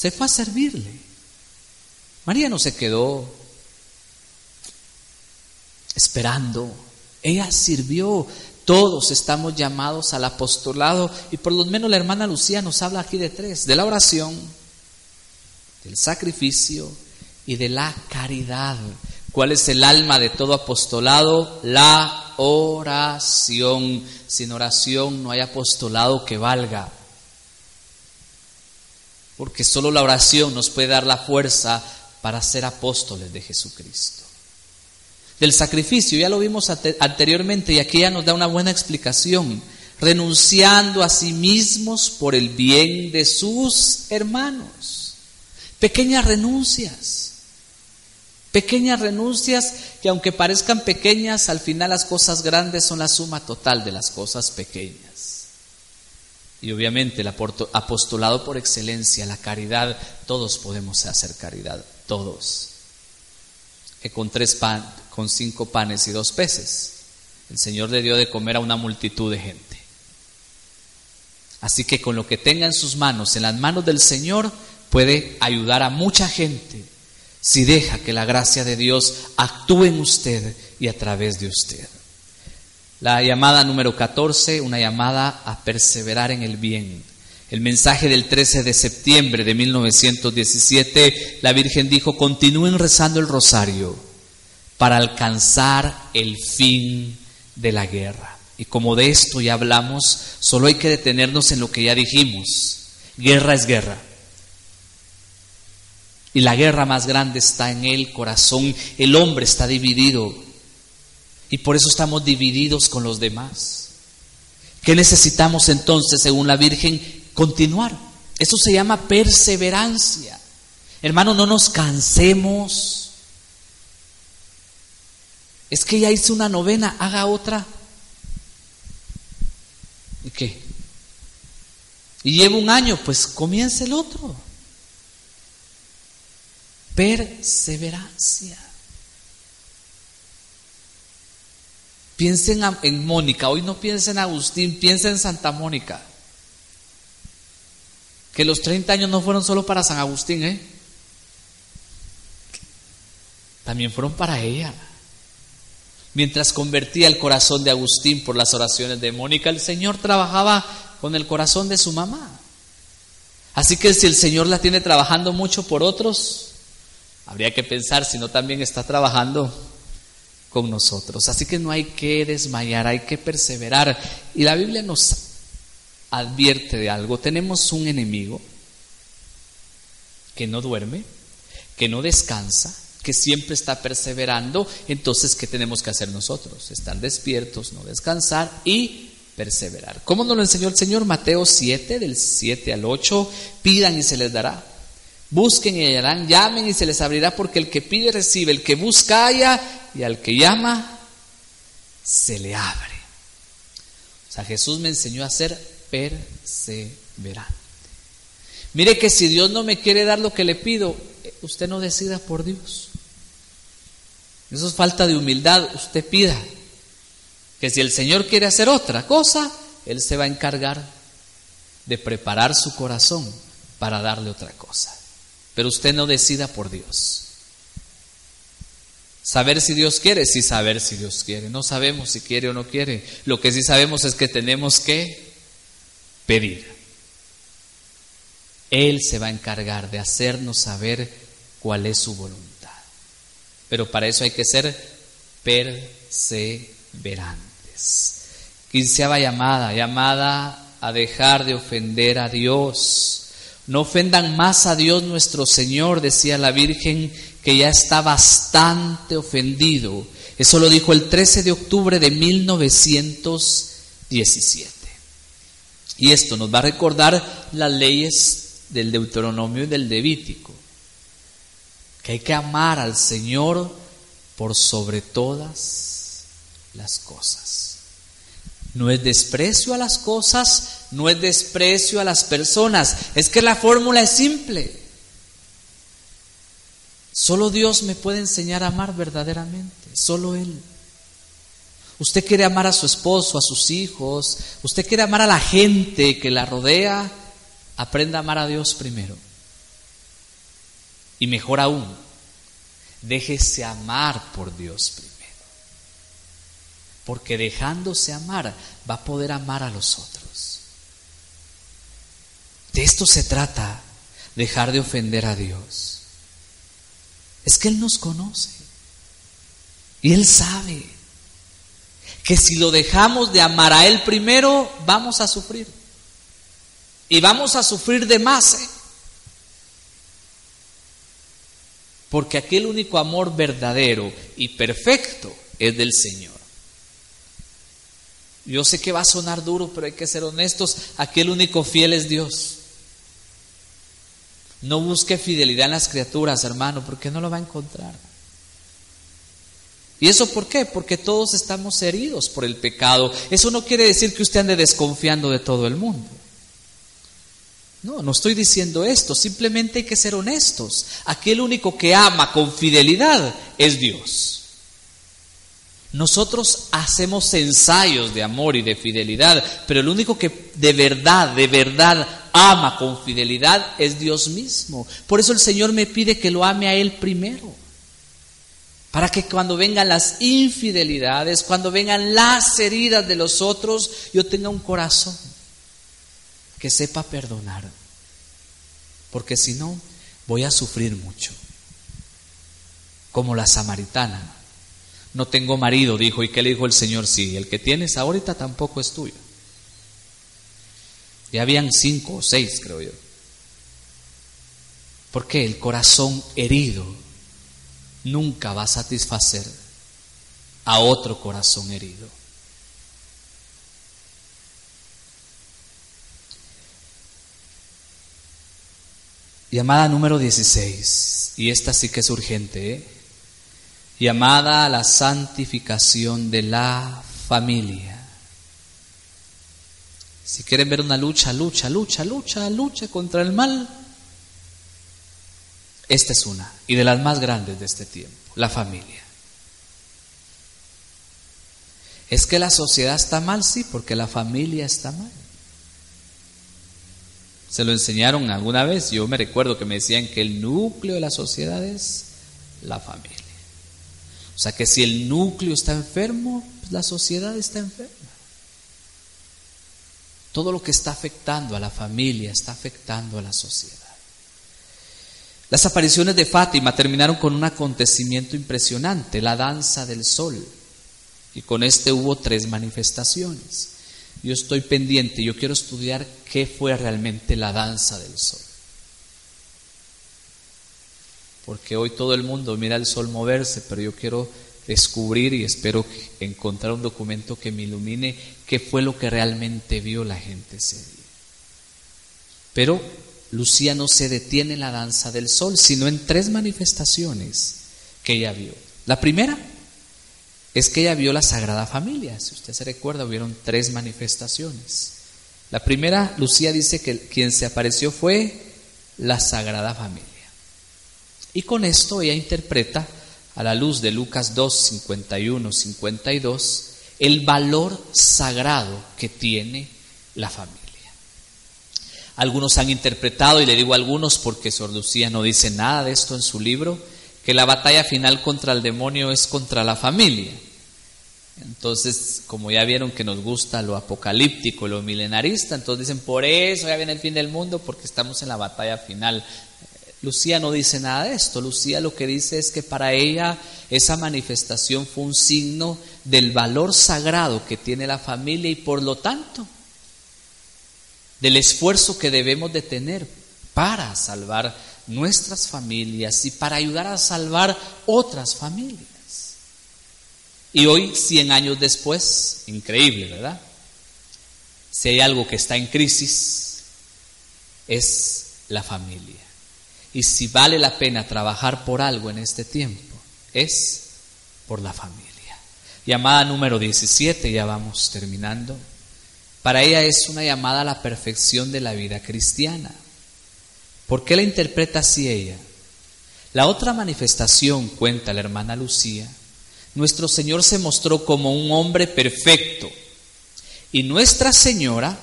Se fue a servirle. María no se quedó esperando, ella sirvió. Todos estamos llamados al apostolado y por lo menos la hermana Lucía nos habla aquí de tres, de la oración, del sacrificio y de la caridad. ¿Cuál es el alma de todo apostolado? La oración. Sin oración no hay apostolado que valga porque solo la oración nos puede dar la fuerza para ser apóstoles de Jesucristo. Del sacrificio, ya lo vimos anteriormente y aquí ya nos da una buena explicación, renunciando a sí mismos por el bien de sus hermanos. Pequeñas renuncias, pequeñas renuncias que aunque parezcan pequeñas, al final las cosas grandes son la suma total de las cosas pequeñas. Y obviamente el apostolado por excelencia, la caridad, todos podemos hacer caridad, todos. Que con tres pan, con cinco panes y dos peces, el Señor le dio de comer a una multitud de gente. Así que con lo que tenga en sus manos, en las manos del Señor, puede ayudar a mucha gente si deja que la gracia de Dios actúe en usted y a través de usted. La llamada número 14, una llamada a perseverar en el bien. El mensaje del 13 de septiembre de 1917, la Virgen dijo, continúen rezando el rosario para alcanzar el fin de la guerra. Y como de esto ya hablamos, solo hay que detenernos en lo que ya dijimos. Guerra es guerra. Y la guerra más grande está en el corazón. El hombre está dividido y por eso estamos divididos con los demás. ¿Qué necesitamos entonces, según la Virgen? Continuar. Eso se llama perseverancia. Hermano, no nos cansemos. Es que ya hice una novena, haga otra. ¿Y qué? Y llevo un año, pues comience el otro. Perseverancia. Piensen en Mónica, hoy no piensen en Agustín, piensen en Santa Mónica. Que los 30 años no fueron solo para San Agustín, ¿eh? También fueron para ella. Mientras convertía el corazón de Agustín por las oraciones de Mónica, el Señor trabajaba con el corazón de su mamá. Así que si el Señor la tiene trabajando mucho por otros, habría que pensar si no también está trabajando con nosotros. Así que no hay que desmayar, hay que perseverar. Y la Biblia nos advierte de algo. Tenemos un enemigo que no duerme, que no descansa, que siempre está perseverando. Entonces, ¿qué tenemos que hacer nosotros? Estar despiertos, no descansar y perseverar. ¿Cómo nos lo enseñó el Señor? Mateo 7, del 7 al 8. Pidan y se les dará. Busquen y hallarán, llamen y se les abrirá, porque el que pide recibe, el que busca halla, y al que llama se le abre. O sea, Jesús me enseñó a ser perseverante. Mire que si Dios no me quiere dar lo que le pido, usted no decida por Dios. Eso es falta de humildad, usted pida. Que si el Señor quiere hacer otra cosa, Él se va a encargar de preparar su corazón para darle otra cosa. Pero usted no decida por Dios. Saber si Dios quiere, sí saber si Dios quiere. No sabemos si quiere o no quiere. Lo que sí sabemos es que tenemos que pedir. Él se va a encargar de hacernos saber cuál es su voluntad. Pero para eso hay que ser perseverantes. Quinceava llamada, llamada a dejar de ofender a Dios no ofendan más a Dios nuestro Señor, decía la Virgen, que ya está bastante ofendido. Eso lo dijo el 13 de octubre de 1917. Y esto nos va a recordar las leyes del Deuteronomio y del Levítico, que hay que amar al Señor por sobre todas las cosas. No es desprecio a las cosas, no es desprecio a las personas. Es que la fórmula es simple. Solo Dios me puede enseñar a amar verdaderamente, solo Él. Usted quiere amar a su esposo, a sus hijos, usted quiere amar a la gente que la rodea, aprenda a amar a Dios primero. Y mejor aún, déjese amar por Dios primero porque dejándose amar va a poder amar a los otros. De esto se trata, dejar de ofender a Dios. Es que Él nos conoce y Él sabe que si lo dejamos de amar a Él primero, vamos a sufrir. Y vamos a sufrir de más. ¿eh? Porque aquel único amor verdadero y perfecto es del Señor. Yo sé que va a sonar duro, pero hay que ser honestos. Aquel único fiel es Dios. No busque fidelidad en las criaturas, hermano, porque no lo va a encontrar. ¿Y eso por qué? Porque todos estamos heridos por el pecado. Eso no quiere decir que usted ande desconfiando de todo el mundo. No, no estoy diciendo esto, simplemente hay que ser honestos. Aquel único que ama con fidelidad es Dios. Nosotros hacemos ensayos de amor y de fidelidad, pero el único que de verdad, de verdad ama con fidelidad es Dios mismo. Por eso el Señor me pide que lo ame a Él primero. Para que cuando vengan las infidelidades, cuando vengan las heridas de los otros, yo tenga un corazón que sepa perdonar. Porque si no, voy a sufrir mucho. Como la samaritana no tengo marido, dijo. ¿Y qué le dijo el Señor? Sí, el que tienes ahorita tampoco es tuyo. Ya habían cinco o seis, creo yo. Porque el corazón herido nunca va a satisfacer a otro corazón herido. Llamada número 16, y esta sí que es urgente, ¿eh? Llamada a la santificación de la familia. Si quieren ver una lucha, lucha, lucha, lucha, lucha contra el mal, esta es una, y de las más grandes de este tiempo, la familia. ¿Es que la sociedad está mal? Sí, porque la familia está mal. Se lo enseñaron alguna vez. Yo me recuerdo que me decían que el núcleo de la sociedad es la familia. O sea que si el núcleo está enfermo, pues la sociedad está enferma. Todo lo que está afectando a la familia está afectando a la sociedad. Las apariciones de Fátima terminaron con un acontecimiento impresionante, la danza del sol. Y con este hubo tres manifestaciones. Yo estoy pendiente, yo quiero estudiar qué fue realmente la danza del sol. Porque hoy todo el mundo mira el sol moverse, pero yo quiero descubrir y espero encontrar un documento que me ilumine qué fue lo que realmente vio la gente ese. Pero Lucía no se detiene en la danza del sol, sino en tres manifestaciones que ella vio. La primera es que ella vio la Sagrada Familia. Si usted se recuerda, hubieron tres manifestaciones. La primera, Lucía dice que quien se apareció fue la Sagrada Familia. Y con esto ella interpreta, a la luz de Lucas 2, 51, 52, el valor sagrado que tiene la familia. Algunos han interpretado, y le digo algunos porque Sor Lucía no dice nada de esto en su libro, que la batalla final contra el demonio es contra la familia. Entonces, como ya vieron que nos gusta lo apocalíptico, lo milenarista, entonces dicen, por eso ya viene el fin del mundo, porque estamos en la batalla final. Lucía no dice nada de esto. Lucía lo que dice es que para ella esa manifestación fue un signo del valor sagrado que tiene la familia y por lo tanto del esfuerzo que debemos de tener para salvar nuestras familias y para ayudar a salvar otras familias. Y hoy, 100 años después, increíble, ¿verdad? Si hay algo que está en crisis, es la familia. Y si vale la pena trabajar por algo en este tiempo, es por la familia. Llamada número 17, ya vamos terminando. Para ella es una llamada a la perfección de la vida cristiana. ¿Por qué la interpreta así ella? La otra manifestación, cuenta la hermana Lucía, nuestro Señor se mostró como un hombre perfecto y Nuestra Señora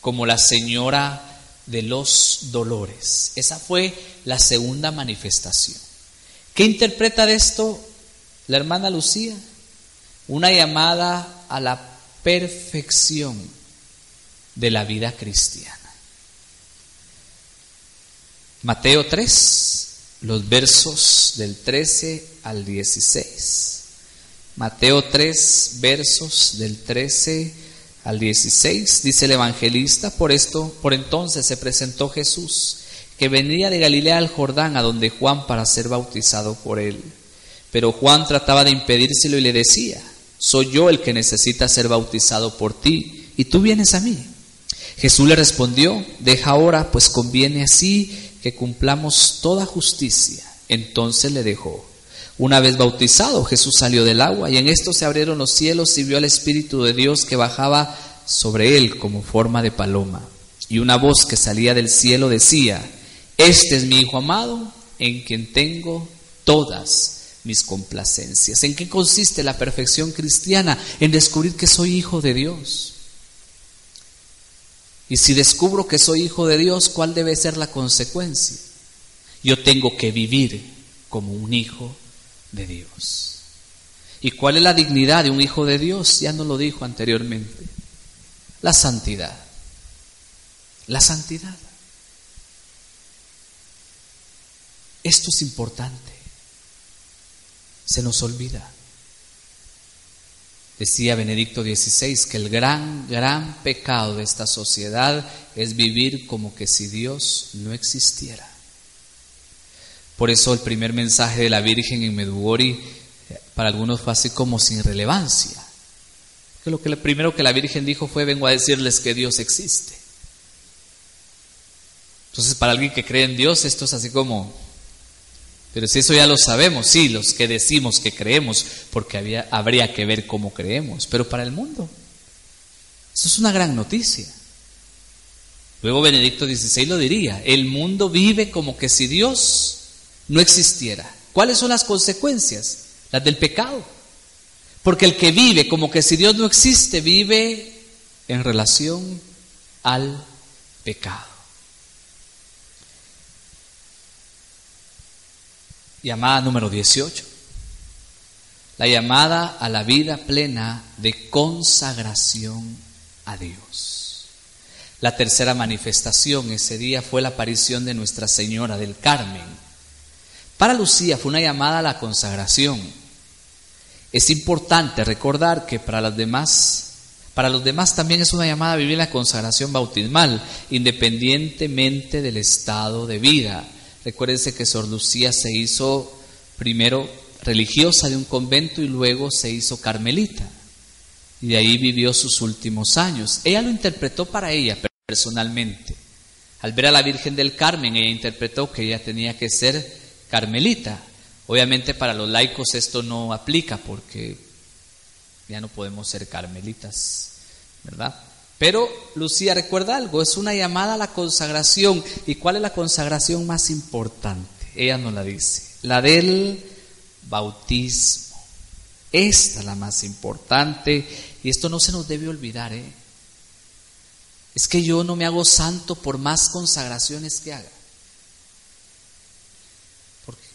como la Señora de los dolores. Esa fue la segunda manifestación. ¿Qué interpreta de esto la hermana Lucía? Una llamada a la perfección de la vida cristiana. Mateo 3, los versos del 13 al 16. Mateo 3, versos del 13 al 16, dice el evangelista, por esto, por entonces se presentó Jesús, que venía de Galilea al Jordán, a donde Juan para ser bautizado por él. Pero Juan trataba de impedírselo y le decía, soy yo el que necesita ser bautizado por ti, y tú vienes a mí. Jesús le respondió, deja ahora, pues conviene así que cumplamos toda justicia. Entonces le dejó. Una vez bautizado, Jesús salió del agua y en esto se abrieron los cielos y vio al Espíritu de Dios que bajaba sobre él como forma de paloma. Y una voz que salía del cielo decía, Este es mi Hijo amado, en quien tengo todas mis complacencias. ¿En qué consiste la perfección cristiana? En descubrir que soy hijo de Dios. Y si descubro que soy hijo de Dios, ¿cuál debe ser la consecuencia? Yo tengo que vivir como un hijo de Dios. ¿Y cuál es la dignidad de un hijo de Dios? Ya no lo dijo anteriormente. La santidad. La santidad. Esto es importante. Se nos olvida. Decía Benedicto XVI que el gran, gran pecado de esta sociedad es vivir como que si Dios no existiera. Por eso el primer mensaje de la Virgen en Medugori para algunos fue así como sin relevancia. Que lo que primero que la Virgen dijo fue vengo a decirles que Dios existe. Entonces para alguien que cree en Dios esto es así como pero si eso ya lo sabemos, sí, los que decimos que creemos, porque habría que ver cómo creemos, pero para el mundo, eso es una gran noticia. Luego Benedicto XVI lo diría, el mundo vive como que si Dios no existiera. ¿Cuáles son las consecuencias? Las del pecado. Porque el que vive como que si Dios no existe, vive en relación al pecado. Llamada número 18. La llamada a la vida plena de consagración a Dios. La tercera manifestación ese día fue la aparición de Nuestra Señora del Carmen. Para Lucía fue una llamada a la consagración. Es importante recordar que para las demás para los demás también es una llamada a vivir la consagración bautismal, independientemente del estado de vida. Recuérdense que Sor Lucía se hizo primero religiosa de un convento y luego se hizo carmelita. Y de ahí vivió sus últimos años. Ella lo interpretó para ella personalmente. Al ver a la Virgen del Carmen, ella interpretó que ella tenía que ser carmelita. Obviamente para los laicos esto no aplica porque ya no podemos ser carmelitas, ¿verdad? Pero Lucía recuerda algo, es una llamada a la consagración. ¿Y cuál es la consagración más importante? Ella nos la dice, la del bautismo. Esta es la más importante y esto no se nos debe olvidar. ¿eh? Es que yo no me hago santo por más consagraciones que haga.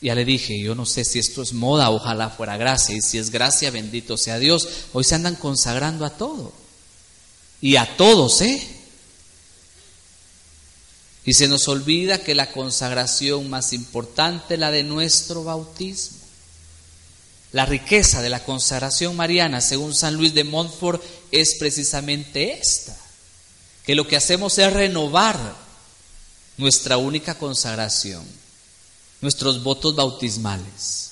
Ya le dije, yo no sé si esto es moda, ojalá fuera gracia. Y si es gracia, bendito sea Dios. Hoy se andan consagrando a todo y a todos, ¿eh? Y se nos olvida que la consagración más importante la de nuestro bautismo. La riqueza de la consagración mariana, según San Luis de Montfort, es precisamente esta, que lo que hacemos es renovar nuestra única consagración, nuestros votos bautismales.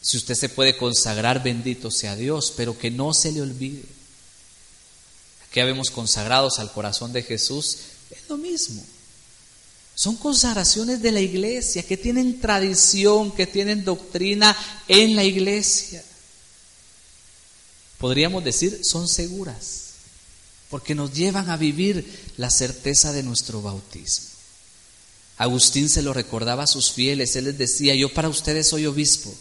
Si usted se puede consagrar, bendito sea Dios, pero que no se le olvide que habemos consagrados al corazón de Jesús, es lo mismo. Son consagraciones de la iglesia que tienen tradición, que tienen doctrina en la iglesia. Podríamos decir, son seguras, porque nos llevan a vivir la certeza de nuestro bautismo. Agustín se lo recordaba a sus fieles, él les decía, yo para ustedes soy obispo,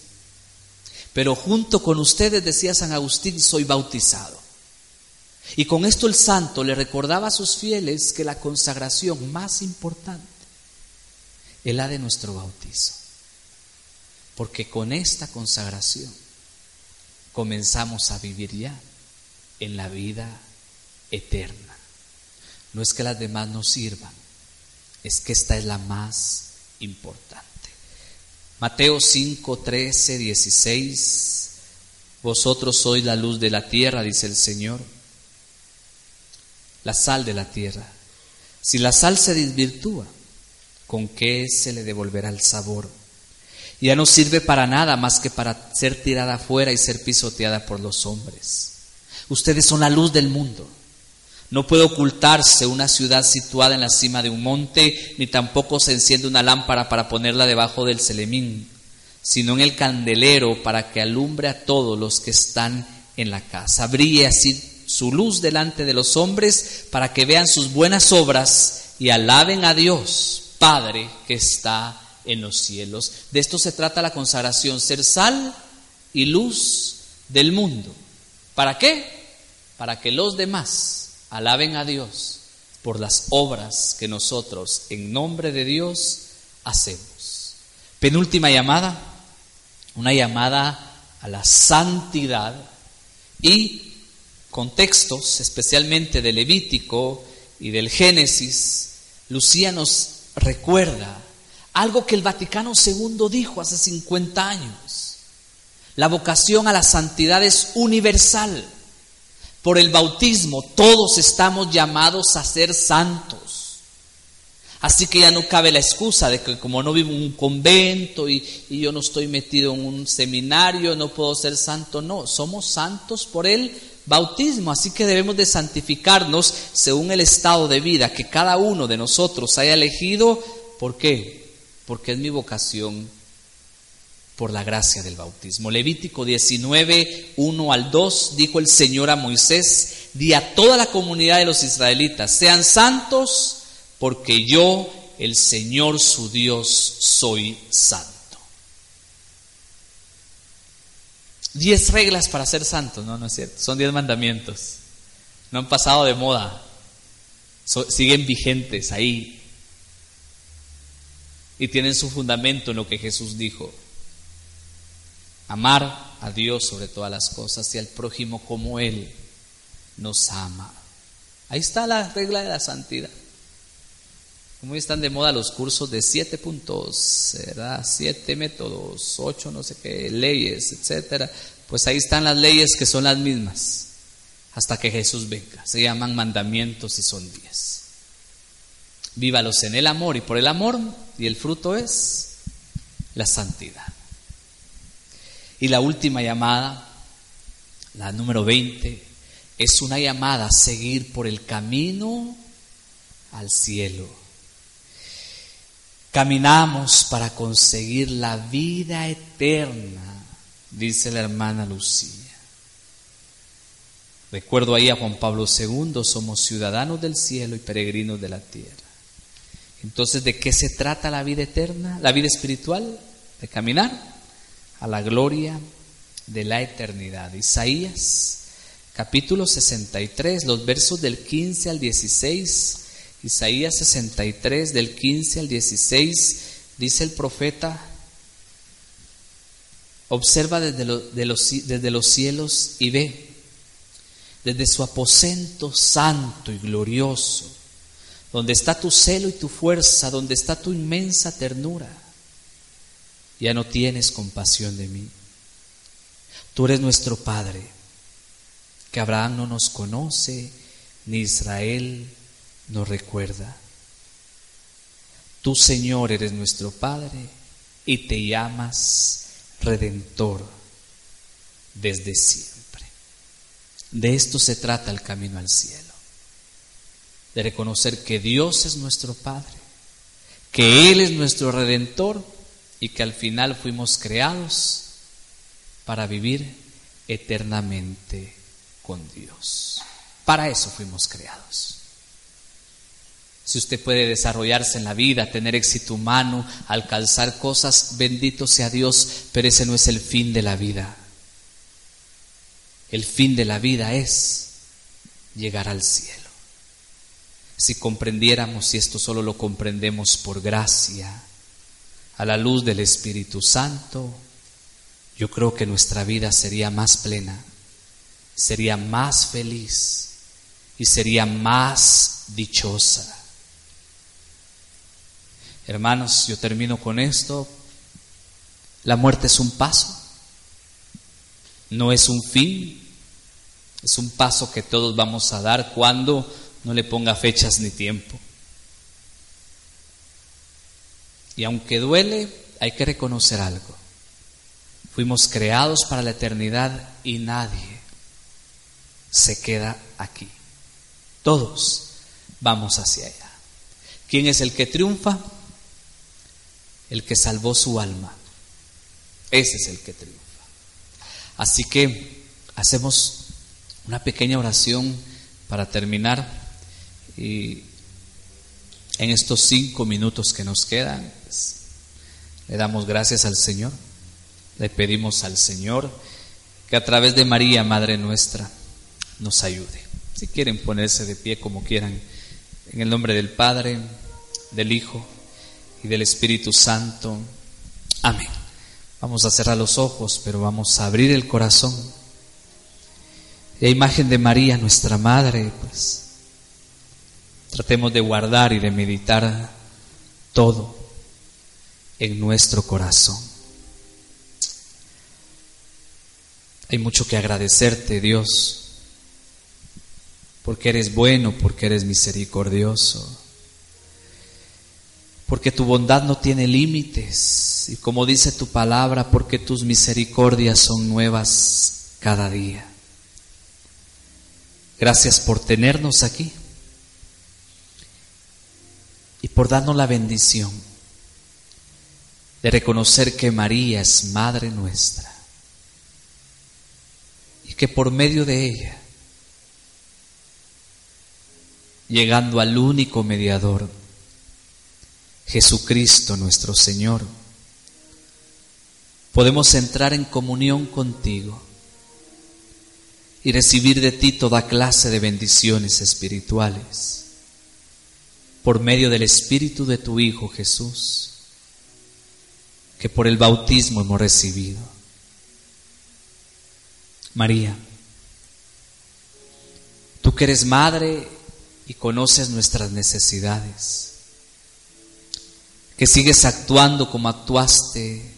pero junto con ustedes, decía San Agustín, soy bautizado. Y con esto el santo le recordaba a sus fieles que la consagración más importante es la de nuestro bautizo. Porque con esta consagración comenzamos a vivir ya en la vida eterna. No es que las demás no sirvan, es que esta es la más importante. Mateo 5, 13, 16. Vosotros sois la luz de la tierra, dice el Señor la sal de la tierra. Si la sal se desvirtúa, ¿con qué se le devolverá el sabor? Ya no sirve para nada más que para ser tirada afuera y ser pisoteada por los hombres. Ustedes son la luz del mundo. No puede ocultarse una ciudad situada en la cima de un monte, ni tampoco se enciende una lámpara para ponerla debajo del celemín, sino en el candelero para que alumbre a todos los que están en la casa. Brille así su luz delante de los hombres para que vean sus buenas obras y alaben a Dios, Padre que está en los cielos. De esto se trata la consagración, ser sal y luz del mundo. ¿Para qué? Para que los demás alaben a Dios por las obras que nosotros en nombre de Dios hacemos. Penúltima llamada, una llamada a la santidad y contextos, especialmente del Levítico y del Génesis, Lucía nos recuerda algo que el Vaticano II dijo hace 50 años. La vocación a la santidad es universal. Por el bautismo todos estamos llamados a ser santos. Así que ya no cabe la excusa de que como no vivo en un convento y, yo no estoy metido en un seminario, no puedo ser santo. No, somos santos por el bautismo, así que debemos de santificarnos según el estado de vida que cada uno de nosotros haya elegido. ¿Por qué? Porque es mi vocación por la gracia del bautismo. Levítico 19, 1 al 2, dijo el Señor a Moisés, di a toda la comunidad de los israelitas, sean santos, porque yo, el Señor su Dios, soy santo. Diez reglas para ser santo. No, no es cierto. Son diez mandamientos. No han pasado de moda. siguen vigentes ahí. Y tienen su fundamento en lo que Jesús dijo. Amar a Dios sobre todas las cosas y al prójimo como Él nos ama. Ahí está la regla de la santidad. Como están de moda los cursos de siete puntos, siete métodos, ocho no sé qué, leyes, etcétera. Pues ahí están las leyes que son las mismas hasta que Jesús venga. Se llaman mandamientos y son diez. Vívalos en el amor y por el amor y el fruto es la santidad. Y la última llamada, la número 20, es una llamada a seguir por el camino al cielo. Caminamos para conseguir la vida eterna, dice la hermana Lucía. Recuerdo ahí a Juan Pablo II, somos ciudadanos del cielo y peregrinos de la tierra. Entonces, ¿de qué se trata la vida eterna? La vida espiritual, de caminar a la gloria de la eternidad. Isaías capítulo 63, los versos del 15 al 16. Isaías 63, del 15 al 16, dice el profeta, observa desde, los, desde los cielos y ve, desde su aposento santo y glorioso, donde está tu celo y tu fuerza, donde está tu inmensa ternura ya no tienes compasión de mí. Tú eres nuestro Padre, que Abraham no nos conoce, ni Israel nos recuerda. Tú, Señor, eres nuestro Padre y te llamas Redentor desde siempre. De esto se trata el camino al cielo, de reconocer que Dios es nuestro Padre, que Él es nuestro Redentor y que al final fuimos creados para vivir eternamente con Dios. Para eso fuimos creados. Si usted puede desarrollarse en la vida, tener éxito humano, alcanzar cosas, bendito sea Dios, pero ese no es el fin de la vida. El fin de la vida es llegar al cielo. Si comprendiéramos, y esto solo lo comprendemos por gracia, a la luz del Espíritu Santo, yo creo que nuestra vida sería más plena, sería más feliz y sería más dichosa. Hermanos, yo termino con esto. La muerte es un paso, no es un fin, es un paso que todos vamos a dar cuando no le ponga fechas ni tiempo. Y aunque duele, hay que reconocer algo. Fuimos creados para la eternidad y nadie se queda aquí. Todos vamos hacia allá. ¿Quién es el que triunfa? El que salvó su alma. Ese es el que triunfa. Así que hacemos una pequeña oración para terminar y en estos cinco minutos que nos quedan, le damos gracias al Señor, le pedimos al Señor que a través de María, Madre nuestra, nos ayude. Si quieren ponerse de pie como quieran, en el nombre del Padre, del Hijo y del Espíritu Santo. Amén. Vamos a cerrar los ojos, pero vamos a abrir el corazón. La imagen de María, nuestra Madre, pues Tratemos de guardar y de meditar todo en nuestro corazón. Hay mucho que agradecerte, Dios, porque eres bueno, porque eres misericordioso, porque tu bondad no tiene límites y como dice tu palabra, porque tus misericordias son nuevas cada día. Gracias por tenernos aquí y por darnos la bendición de reconocer que María es Madre nuestra y que por medio de ella, llegando al único mediador, Jesucristo nuestro Señor, podemos entrar en comunión contigo y recibir de ti toda clase de bendiciones espirituales por medio del Espíritu de tu Hijo Jesús, que por el bautismo hemos recibido. María, tú que eres madre y conoces nuestras necesidades, que sigues actuando como actuaste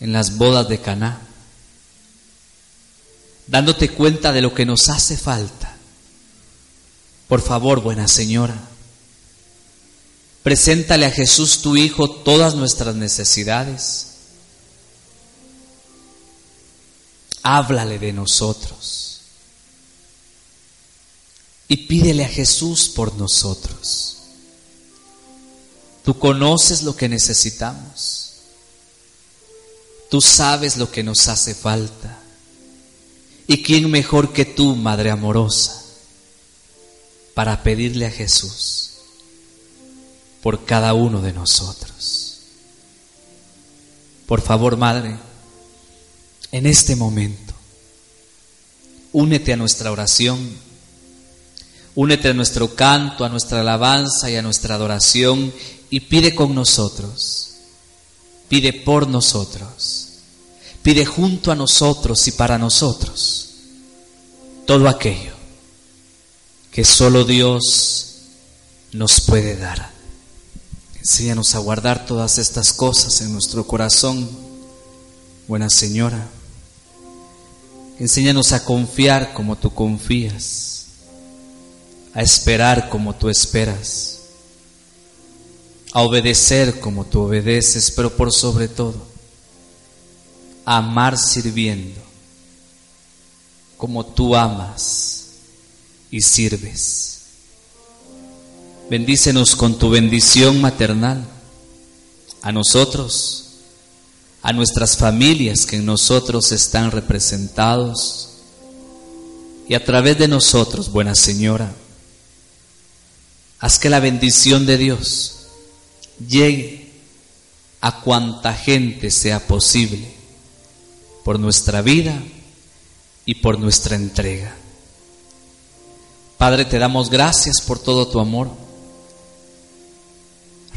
en las bodas de Caná, dándote cuenta de lo que nos hace falta. Por favor, buena señora, preséntale a Jesús tu Hijo todas nuestras necesidades. Háblale de nosotros y pídele a Jesús por nosotros. Tú conoces lo que necesitamos. Tú sabes lo que nos hace falta. ¿Y quién mejor que tú, Madre amorosa, para pedirle a Jesús por cada uno de nosotros? Por favor, Madre, en este momento, únete a nuestra oración, únete a nuestro canto, a nuestra alabanza y a nuestra adoración y pide con nosotros, pide por nosotros pide junto a nosotros y para nosotros todo aquello que solo Dios nos puede dar. Enséñanos a guardar todas estas cosas en nuestro corazón, buena Señora. Enséñanos a confiar como tú confías, a esperar como tú esperas, a obedecer como tú obedeces, pero por sobre todo, amar sirviendo, como tú amas y sirves. Bendícenos con tu bendición maternal a nosotros, a nuestras familias que en nosotros están representados y a través de nosotros, buena Señora, haz que la bendición de Dios llegue a cuanta gente sea posible por nuestra vida y por nuestra entrega. Padre, te damos gracias por todo tu amor.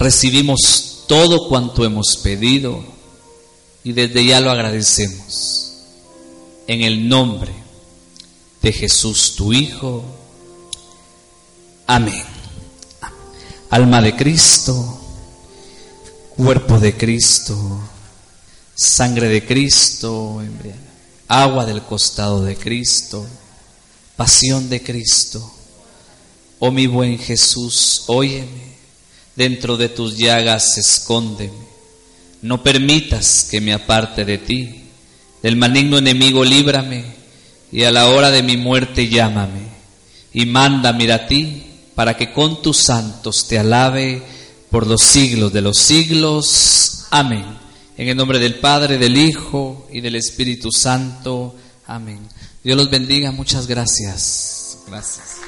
Recibimos todo cuanto hemos pedido y desde ya lo agradecemos. En el nombre de Jesús, tu Hijo. Amén. Alma de Cristo, cuerpo de Cristo sangre de Cristo, agua del costado de Cristo, pasión de Cristo. Oh mi buen Jesús, óyeme, dentro de tus llagas escóndeme, no permitas que me aparte de ti, del maligno enemigo líbrame, y a la hora de mi muerte llámame, y mándame a ti, para que con tus santos te alabe por los siglos de los siglos. Amén. En el nombre del Padre, del Hijo y del Espíritu Santo. Amén. Dios los bendiga. Muchas gracias. Gracias.